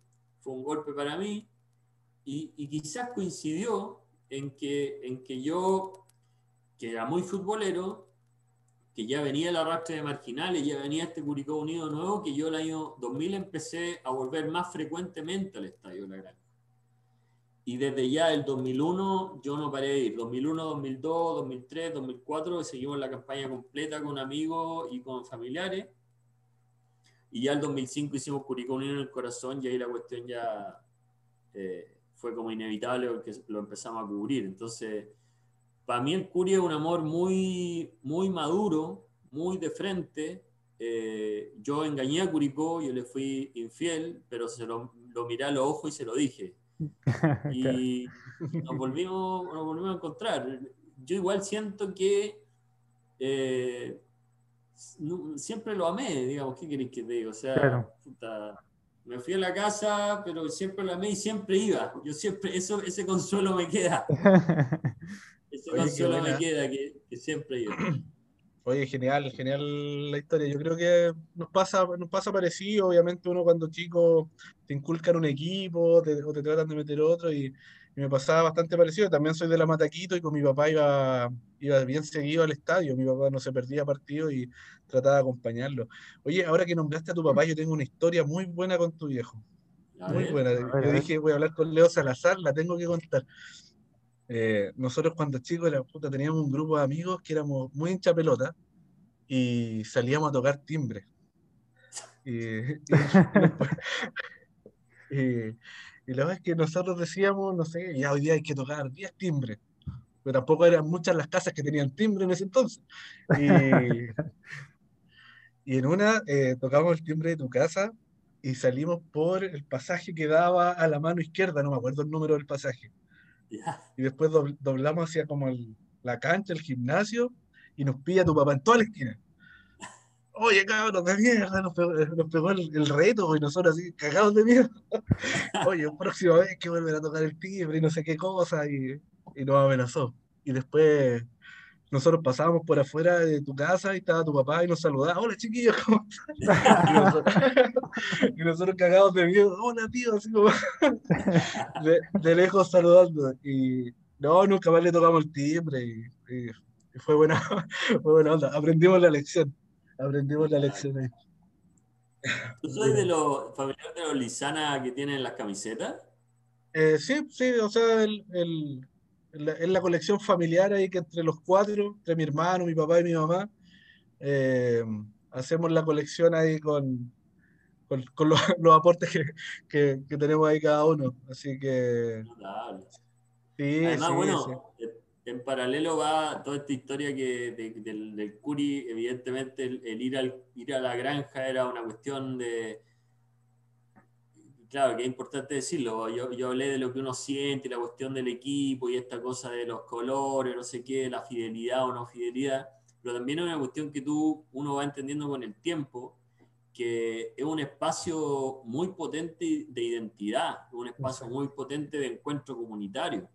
fue un golpe para mí y, quizás coincidió en que, en que yo, que era muy futbolero, que ya venía el arrastre de marginales, ya venía este Curicó Unido nuevo, que yo el año 2000 empecé a volver más frecuentemente al Estadio la Granja. Y desde ya el 2001 yo no paré de ir. 2001, 2002, 2003, 2004 seguimos la campaña completa con amigos y con familiares. Y ya el 2005 hicimos Curicó Unido en el corazón y ahí la cuestión ya eh, fue como inevitable porque lo empezamos a cubrir. Entonces, para mí el Curi es un amor muy, muy maduro, muy de frente. Eh, yo engañé a Curicó, yo le fui infiel, pero se lo, lo miré a los ojos y se lo dije. (laughs) Y nos volvimos, nos volvimos a encontrar. Yo igual siento que eh, siempre lo amé, digamos, ¿qué queréis que te diga? O sea, me fui a la casa, pero siempre lo amé y siempre iba. Yo siempre, eso, ese consuelo me queda. (laughs) ese consuelo me queda, que, que siempre iba. Oye, genial, genial la historia. Yo creo que nos pasa, nos pasa parecido. Obviamente, uno cuando chico te inculcan un equipo o te tratan de meter otro, y, me pasaba bastante parecido. También soy de la Mataquito y con mi papá iba, iba bien seguido al estadio. Mi papá no se perdía partido y trataba de acompañarlo. Oye, ahora que nombraste a tu papá, yo tengo una historia muy buena con tu viejo. muy buena. yo dije, voy a hablar con Leo Salazar, la tengo que contar. Eh, nosotros cuando chicos la puta, teníamos un grupo de amigos que éramos muy hincha pelota y salíamos a tocar timbre. Y, (laughs) la verdad es que nosotros decíamos, no sé, ya hoy día hay que tocar 10 timbres, pero tampoco eran muchas las casas que tenían timbre en ese entonces. (laughs) Y, en una eh, tocamos el timbre de tu casa y salimos por el pasaje que daba a la mano izquierda, no me acuerdo el número del pasaje. Y después doblamos hacia como la cancha, el gimnasio, y nos pilla tu papá en toda la esquina. Oye, cabrón, de mierda, nos pegó, el, reto y nosotros así cagados de mierda. (laughs) Oye, próxima vez que volver a tocar el timbre y no sé qué cosa, y, y nos amenazó. Y después nosotros pasábamos por afuera de tu casa y estaba tu papá y nos saludaba, hola chiquillos, ¿cómo están? (laughs) y, nosotros, cagados de miedo, hola tío, así como (laughs) de, lejos saludando. Y no, nunca más le tocamos el timbre y, fue, buena, fue buena onda. Aprendimos la lección, aprendimos la lección ahí. ¿Tú sois de los familiares de los Lizana que tienen las camisetas? Eh, sí, sí, o sea, el, el en la, colección familiar ahí que entre los cuatro, entre mi hermano, mi papá y mi mamá, eh, hacemos la colección ahí con, con, (laughs) los, aportes que, que, tenemos ahí cada uno. Así que... Sí, Además, bueno, en paralelo va toda esta historia que del, del, Curi, evidentemente el, ir, al, ir a la granja era una cuestión de claro, que es importante decirlo. Yo, yo hablé de lo que uno siente, la cuestión del equipo y esta cosa de los colores, no sé qué, la fidelidad o no fidelidad, pero también es una cuestión que tú, uno va entendiendo con el tiempo, que es un espacio muy potente de identidad, un espacio muy potente de encuentro comunitario,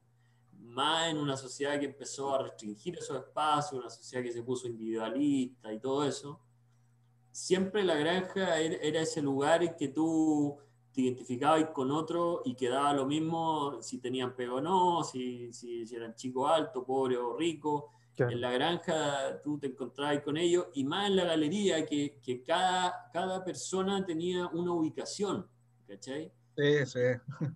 más en una sociedad que empezó a restringir esos espacios, una sociedad que se puso individualista y todo eso. Siempre la granja era ese lugar en que tú te identificabas con otro y quedaba lo mismo si tenían pego o no, si, si, eran chico alto, pobre o rico. En la granja tú te encontrabas con ellos y más en la galería que, que cada, cada persona tenía una ubicación, ¿cachai? Sí, sí.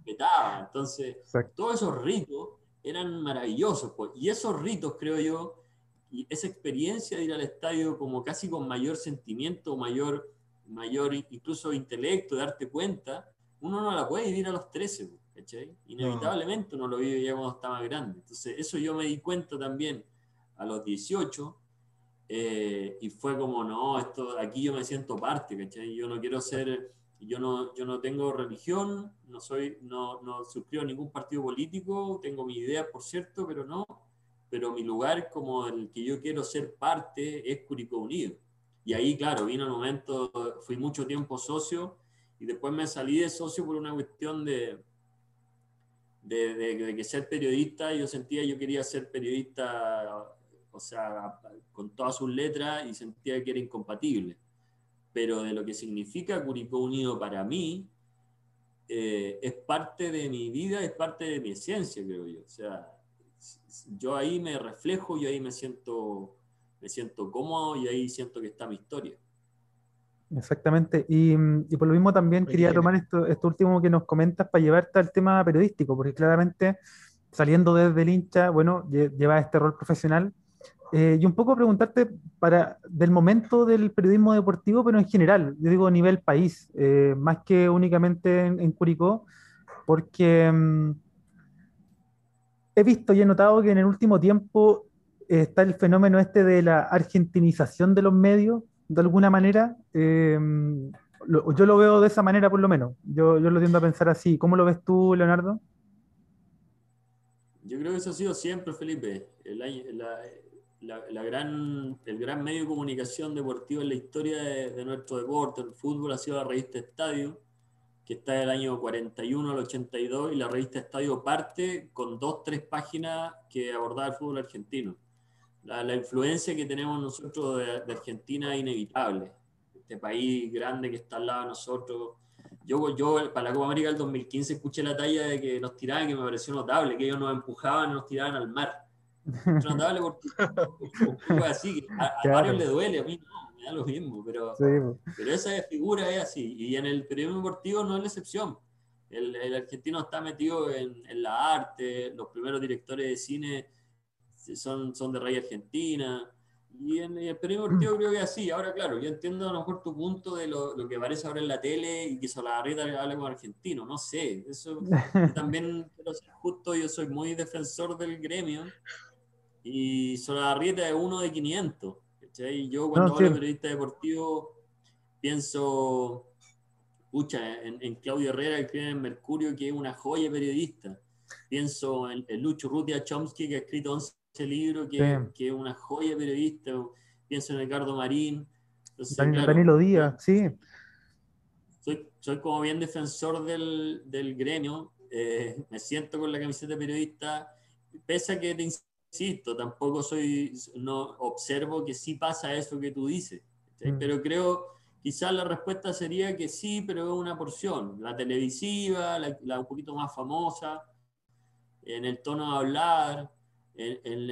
Entonces, todos esos ritos eran maravillosos. Pues. Y esos ritos, creo yo, y esa experiencia de ir al estadio como casi con mayor sentimiento, mayor mayor incluso intelecto, darte cuenta, uno no la puede vivir a los 13, ¿cachai? Inevitablemente uno lo vive ya cuando está más grande. Entonces, eso yo me di cuenta también a los 18 eh, y fue como, no, esto, aquí yo me siento parte, ¿cachai? Yo no quiero ser, yo no, yo no tengo religión, no, soy, no, no suscribo ningún partido político, tengo mi idea, por cierto, pero no, pero mi lugar como el que yo quiero ser parte es Curicó Unido. Y ahí, claro, vino el momento, fui mucho tiempo socio y después me salí de socio por una cuestión de, de, que ser periodista, yo sentía yo quería ser periodista, o sea, con todas sus letras y sentía que era incompatible. Pero de lo que significa Curicó Unido para mí, eh, es parte de mi vida, es parte de mi esencia, creo yo. O sea, yo ahí me reflejo, yo ahí me siento me siento cómodo y ahí siento que está mi historia. Exactamente. Y, por lo mismo también quería tomar esto, esto último que nos comentas para llevarte al tema periodístico, porque claramente saliendo desde el hincha, bueno, lleva este rol profesional. Eh, y un poco preguntarte para del momento del periodismo deportivo, pero en general, yo digo a nivel país, eh, más que únicamente en, Curicó, porque mm, he visto y he notado que en el último tiempo está el fenómeno este de la argentinización de los medios, de alguna manera. Eh, yo lo veo de esa manera, por lo menos. Yo, yo lo tiendo a pensar así. ¿Cómo lo ves tú, Leonardo? Yo creo que eso ha sido siempre, Felipe. Gran, el gran medio de comunicación deportiva en la historia de, nuestro deporte, el fútbol, ha sido la revista Estadio, que está del año 41 al 82, y la revista Estadio parte con dos, tres páginas que abordaba el fútbol argentino. La, influencia que tenemos nosotros de, de, Argentina es inevitable. Este país grande que está al lado de nosotros. Yo, yo para la Copa América del 2015 escuché la talla de que nos tiraban, que me pareció notable, que ellos nos empujaban y nos tiraban al mar notable porque, así, a, varios le duele, a mí no, me da lo mismo, pero, pero esa figura es así, y en el periodismo deportivo no es la excepción. El, el argentino está metido en, en, la arte, los primeros directores de cine son, son de Rey Argentina, y en el periodismo deportivo creo que es así. Ahora, claro, yo entiendo a lo mejor tu punto de lo, lo que aparece ahora en la tele y que Solabarrieta hable con argentino, no sé, eso (laughs) también quiero ser justo, yo soy muy defensor del gremio, y Solabarrieta es uno de 500. ¿cachai? Yo cuando hablo de periodista deportivo pienso, pucha, en, Claudio Herrera, que escribe en Mercurio, que es una joya periodista. Pienso en, Lucho Rutia Chomsky, que ha escrito 11 libros, que, que, es una joya periodista. Pienso en Ricardo Marín. Danilo Díaz, sí. Soy, soy, como bien defensor del, del gremio. Eh, me siento con la camiseta de periodista, pese a que te insisto, tampoco soy, no observo que sí pasa eso que tú dices, mm. pero creo, quizás la respuesta sería que sí, pero es una porción, la televisiva, la, un poquito más famosa, en el tono de hablar, en,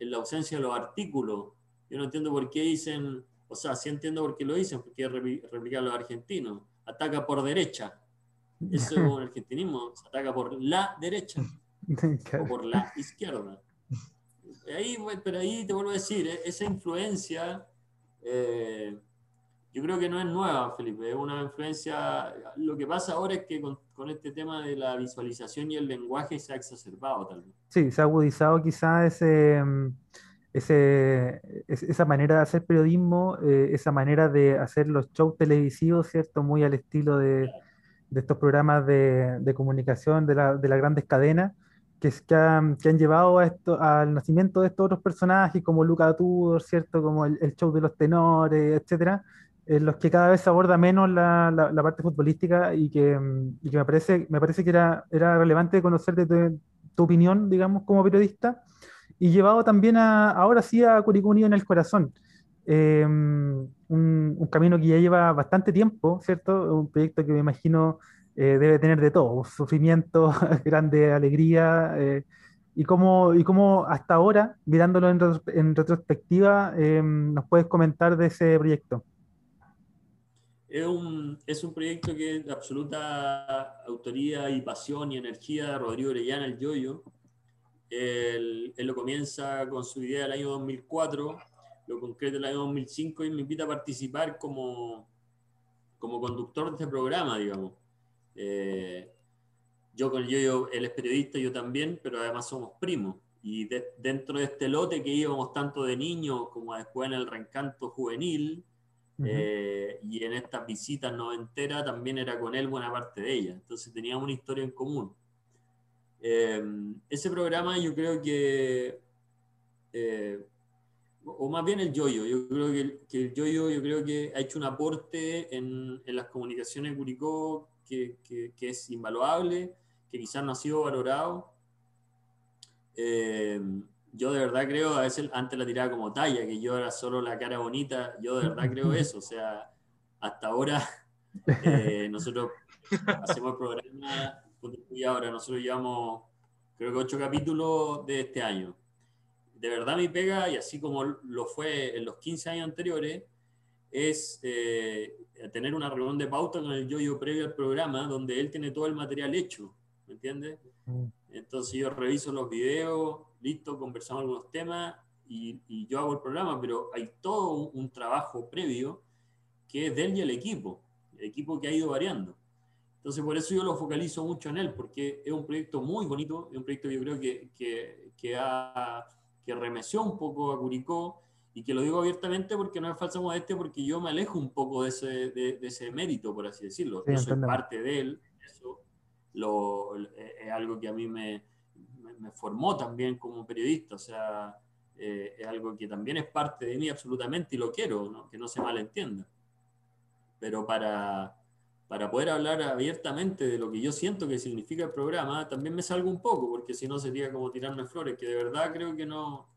en, la ausencia de los artículos. Yo no entiendo por qué dicen, o sea, sí entiendo por qué lo dicen, porque replicar los argentinos. Ataca por derecha. Eso es (laughs) como el argentinismo, se ataca por la derecha (laughs) o por la izquierda ahí, pero ahí te vuelvo a decir, eh, esa influencia, eh, yo creo que no es nueva, Felipe, es una influencia, lo que pasa ahora es que con, este tema de la visualización y el lenguaje se ha exacerbado tal vez. Sí, se ha agudizado quizás ese, mm, ese, esa manera de hacer periodismo, eh, esa manera de hacer los shows televisivos, ¿cierto? Muy al estilo de, de estos programas de, de comunicación de, la, de las grandes cadenas que, que, han, que han llevado a esto, al nacimiento de estos otros personajes, como Luca Tudor, ¿cierto? Como el, el show de los tenores, etcétera, en los que cada vez se aborda menos la, la, parte futbolística y que, y que, me, parece, me parece que era, era relevante conocer de tu, tu, opinión, digamos, como periodista, y llevado también a, ahora sí a Curicó en el corazón. Eh, un, un, camino que ya lleva bastante tiempo, ¿cierto? Un proyecto que me imagino eh, debe tener de todo, sufrimiento, (laughs) grande alegría, eh, y, cómo, y cómo hasta ahora, mirándolo en, retrospectiva, eh, nos puedes comentar de ese proyecto. Es un, es un proyecto que de absoluta autoría y pasión y energía de Rodrigo Orellana, el Yoyo. Él, él, lo comienza con su idea del año 2004, lo concreta el año 2005 y me invita a participar como, como conductor de este programa, digamos. Eh, yo con yo, él es periodista, yo también, pero además somos primos. Y dentro de este lote que íbamos tanto de niños como después en el reencanto juvenil, eh, y en estas visitas noventeras también era con él buena parte de ellas. Entonces teníamos una historia en común. Eh, ese programa yo creo que, o más bien el yoyo, yo creo que, que, el yoyo yo creo que ha hecho un aporte en, en las comunicaciones de Curicó que, que, es invaluable, que quizás no ha sido valorado. Eh, yo de verdad creo, a veces antes la tiraba como talla, que yo era solo la cara bonita, yo de verdad creo (laughs) eso, o sea, hasta ahora eh, nosotros hacemos el programa, y ahora nosotros llevamos creo que ocho capítulos de este año. De verdad mi pega, y así como lo fue en los 15 años anteriores, es eh, tener una reunión de pauta con el yo-yo previo al programa, donde él tiene todo el material hecho, ¿me entiendes? Mm. Entonces yo reviso los videos, listo, conversamos algunos temas y, y yo hago el programa, pero hay todo un, trabajo previo que es de él y el equipo, el equipo que ha ido variando. Entonces, por eso yo lo focalizo mucho en él, porque es un proyecto muy bonito, es un proyecto que yo creo que, que, que, ha, que remeció un poco a Curicó, y que lo digo abiertamente porque no es falsa modestia, porque yo me alejo un poco de ese, de, ese mérito, por así decirlo. yo soy parte de él, eso lo, es algo que a mí me, me, formó también como periodista, o sea, eh, es algo que también es parte de mí absolutamente y lo quiero, ¿no? que no se malentienda. Pero para, para poder hablar abiertamente de lo que yo siento que significa el programa, también me salgo un poco, porque si no sería como tirarme flores, que de verdad creo que no,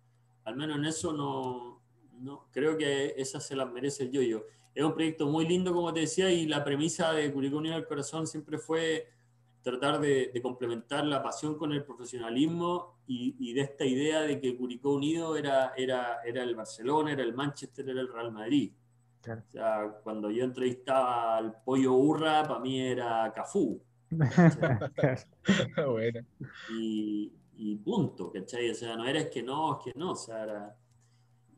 al menos en eso no, no, creo que esa se la merece el yo-yo. Es un proyecto muy lindo, como te decía, y la premisa de Curicó Unido al Corazón siempre fue tratar de, complementar la pasión con el profesionalismo y, de esta idea de que Curicó Unido era, era, era el Barcelona, era el Manchester, era el Real Madrid. O sea, cuando yo entrevistaba al Pollo Urra, para mí era Cafú. (laughs) (laughs) y, y, punto, ¿cachai? O sea, no eres que no, es que no, o sea, era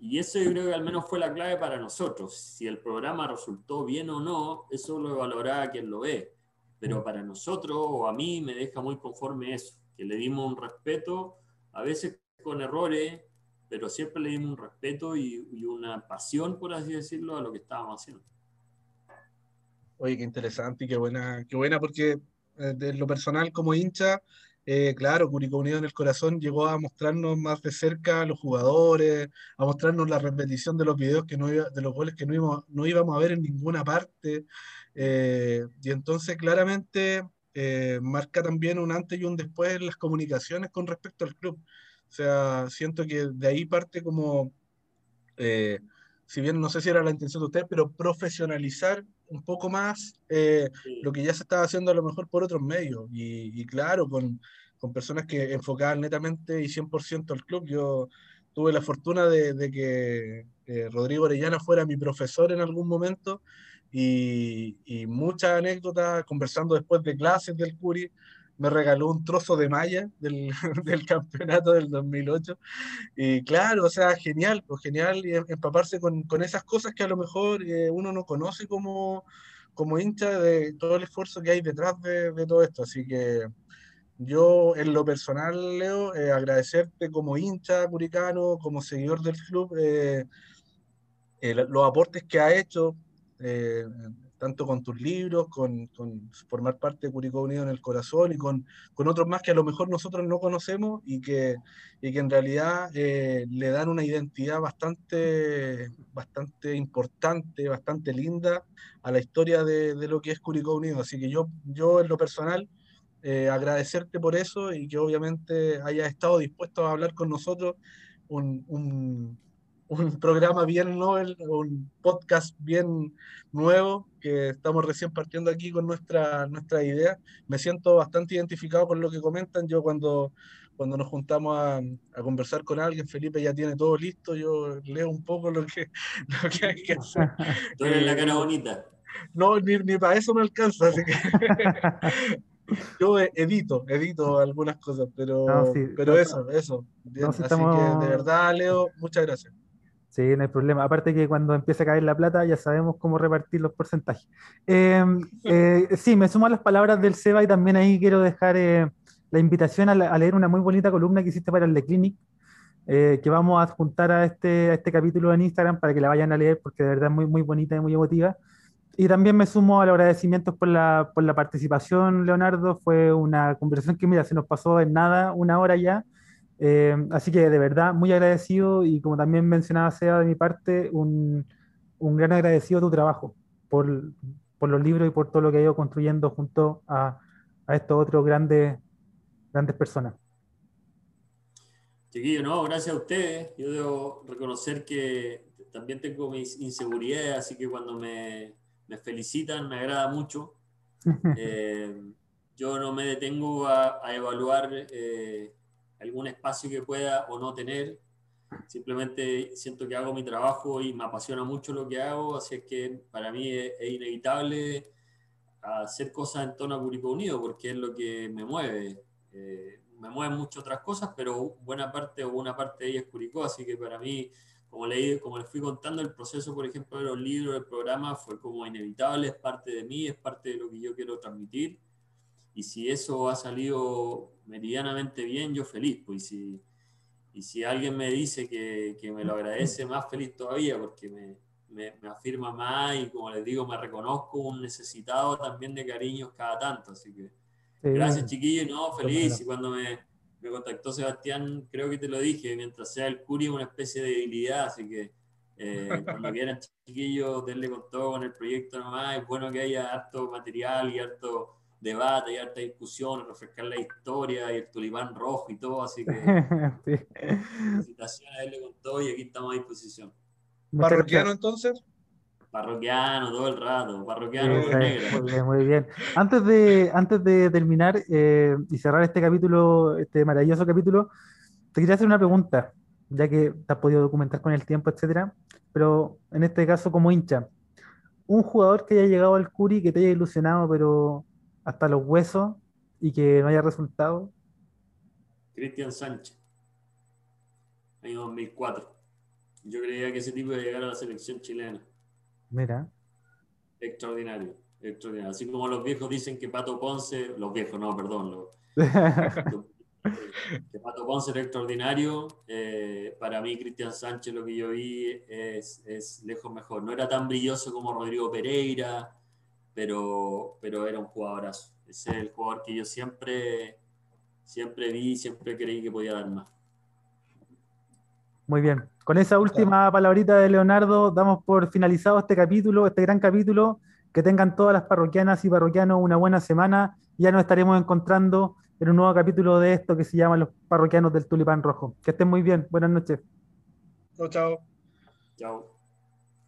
y eso yo creo que al menos fue la clave para nosotros. Si el programa resultó bien o no, eso lo valorará quien lo ve. Pero mm. para nosotros o a mí me deja muy conforme eso, que le dimos un respeto, a veces con errores, pero siempre le dimos un respeto y, y una pasión, por así decirlo, a lo que estábamos haciendo. Oye, qué interesante y qué buena, qué buena porque eh, de lo personal como hincha, eh, claro, Curicó Unido en el Corazón llegó a mostrarnos más de cerca a los jugadores, a mostrarnos la repetición de los videos que no de los goles que no íbamos, no íbamos a ver en ninguna parte. Eh, y entonces claramente eh, marca también un antes y un después en las comunicaciones con respecto al club. O sea, siento que de ahí parte como, si bien no sé si era la intención de usted, pero profesionalizar un poco más eh, lo que ya se estaba haciendo a lo mejor por otros medios. Y, claro, con, con, personas que enfocaban netamente y 100% al club. Yo tuve la fortuna de, que eh, Rodrigo Orellana fuera mi profesor en algún momento y, y muchas anécdotas conversando después de clases del Curi me regaló un trozo de malla del, (laughs) del, campeonato del 2008. Y claro, o sea, genial, pues genial empaparse con, con esas cosas que a lo mejor eh, uno no conoce como, como hincha de todo el esfuerzo que hay detrás de, de todo esto. Así que yo, en lo personal, Leo, eh, agradecerte como hincha curicano, como seguidor del club, eh, los aportes que ha hecho tanto con tus libros, con, formar parte de Curicó Unido en el Corazón y con, otros más que a lo mejor nosotros no conocemos y que, en realidad eh, le dan una identidad bastante, importante, bastante linda a la historia de, lo que es Curicó Unido. Así que yo, en lo personal, eh, agradecerte por eso y que obviamente hayas estado dispuesto a hablar con nosotros un un programa bien nuevo, un podcast bien nuevo, que estamos recién partiendo aquí con nuestra, nuestra idea. Me siento bastante identificado con lo que comentan. Yo cuando, cuando nos juntamos a, a conversar con alguien, Felipe ya tiene todo listo, yo leo un poco lo que, (laughs) lo que hay que hacer. (laughs) Tú eres la cara bonita. No, ni, ni para eso me alcanza, así que... (laughs) yo edito, edito algunas cosas, pero, pero eso, eso. así que de verdad, Leo, muchas gracias. Sí, no hay problema. Aparte que cuando empiece a caer la plata ya sabemos cómo repartir los porcentajes. Em, (laughs) eh, sí, me sumo a las palabras del Seba y también ahí quiero dejar eh, la invitación a, leer una muy bonita columna que hiciste para el The Clinic, eh, que vamos a juntar a este, a este capítulo en Instagram para que la vayan a leer porque de verdad es muy, muy bonita y muy emotiva. Y también me sumo a los agradecimientos por la, por la participación, Leonardo. Fue una conversación que, mira, se nos pasó en nada, una hora ya eh, así que de verdad, muy agradecido y como también mencionaba Seba de mi parte, un, un gran agradecido a tu trabajo por, por, los libros y por todo lo que ha ido construyendo junto a, a estos otros grandes, grandes personas. Chiquillo, no, gracias a ustedes. Yo debo reconocer que también tengo mis inseguridades, así que cuando me, me felicitan me agrada mucho. (laughs) Eh, yo no me detengo a, a evaluar eh, algún espacio que pueda o no tener. Simplemente siento que hago mi trabajo y me apasiona mucho lo que hago, así es que para mí es, inevitable hacer cosas en torno a Unido, porque es lo que me mueve. Eh, me mueven muchas otras cosas, pero buena parte o una parte de ella es Curicó, así que para mí como leí, como les fui contando, el proceso, por ejemplo, de los libros, del programa, fue como inevitable, es parte de mí, es parte de lo que yo quiero transmitir. Y si eso ha salido meridianamente bien, yo feliz. Pues, y si, y si alguien me dice que, que me lo agradece, más feliz todavía, porque me, me, me, afirma más y, como les digo, me reconozco un necesitado también de cariños cada tanto. Así que, gracias, chiquillos. No, feliz. Y cuando me me contactó Sebastián, creo que te lo dije, mientras sea el Curi una especie de debilidad, así que eh, cuando (laughs) quieran chiquillos, denle con todo con el proyecto nomás, es bueno que haya harto material y harto debate y harta discusión, refrescar la historia y el tulipán rojo y todo, así que (laughs) felicitaciones, denle con todo y aquí estamos a disposición. ¿Parroquiano entonces? Parroquiano todo el rato, parroquiano Muy bien, muy bien. Antes de, antes de terminar eh, y cerrar este capítulo, este maravilloso capítulo, te quería hacer una pregunta, ya que te has podido documentar con el tiempo, etcétera, pero en este caso como hincha, un jugador que haya llegado al Curi, que te haya ilusionado, pero hasta los huesos y que no haya resultado. Cristian Sánchez, año 2004. Yo creía que ese tipo iba a llegar a la selección chilena. Mira. Extraordinario, extraordinario. Así como los viejos dicen que Pato Ponce, los viejos no, perdón, (laughs) que Pato Ponce era extraordinario, eh, para mí Cristian Sánchez lo que yo vi es, es, lejos mejor. No era tan brilloso como Rodrigo Pereira, pero, pero era un jugadorazo. Ese es el jugador que yo siempre, siempre vi, siempre creí que podía dar más. Muy bien. Con esa última palabrita de Leonardo, damos por finalizado este capítulo, este gran capítulo. Que tengan todas las parroquianas y parroquianos una buena semana. Ya nos estaremos encontrando en un nuevo capítulo de esto que se llama Los Parroquianos del Tulipán Rojo. Que estén muy bien. Buenas noches. Chao, chao. Chao.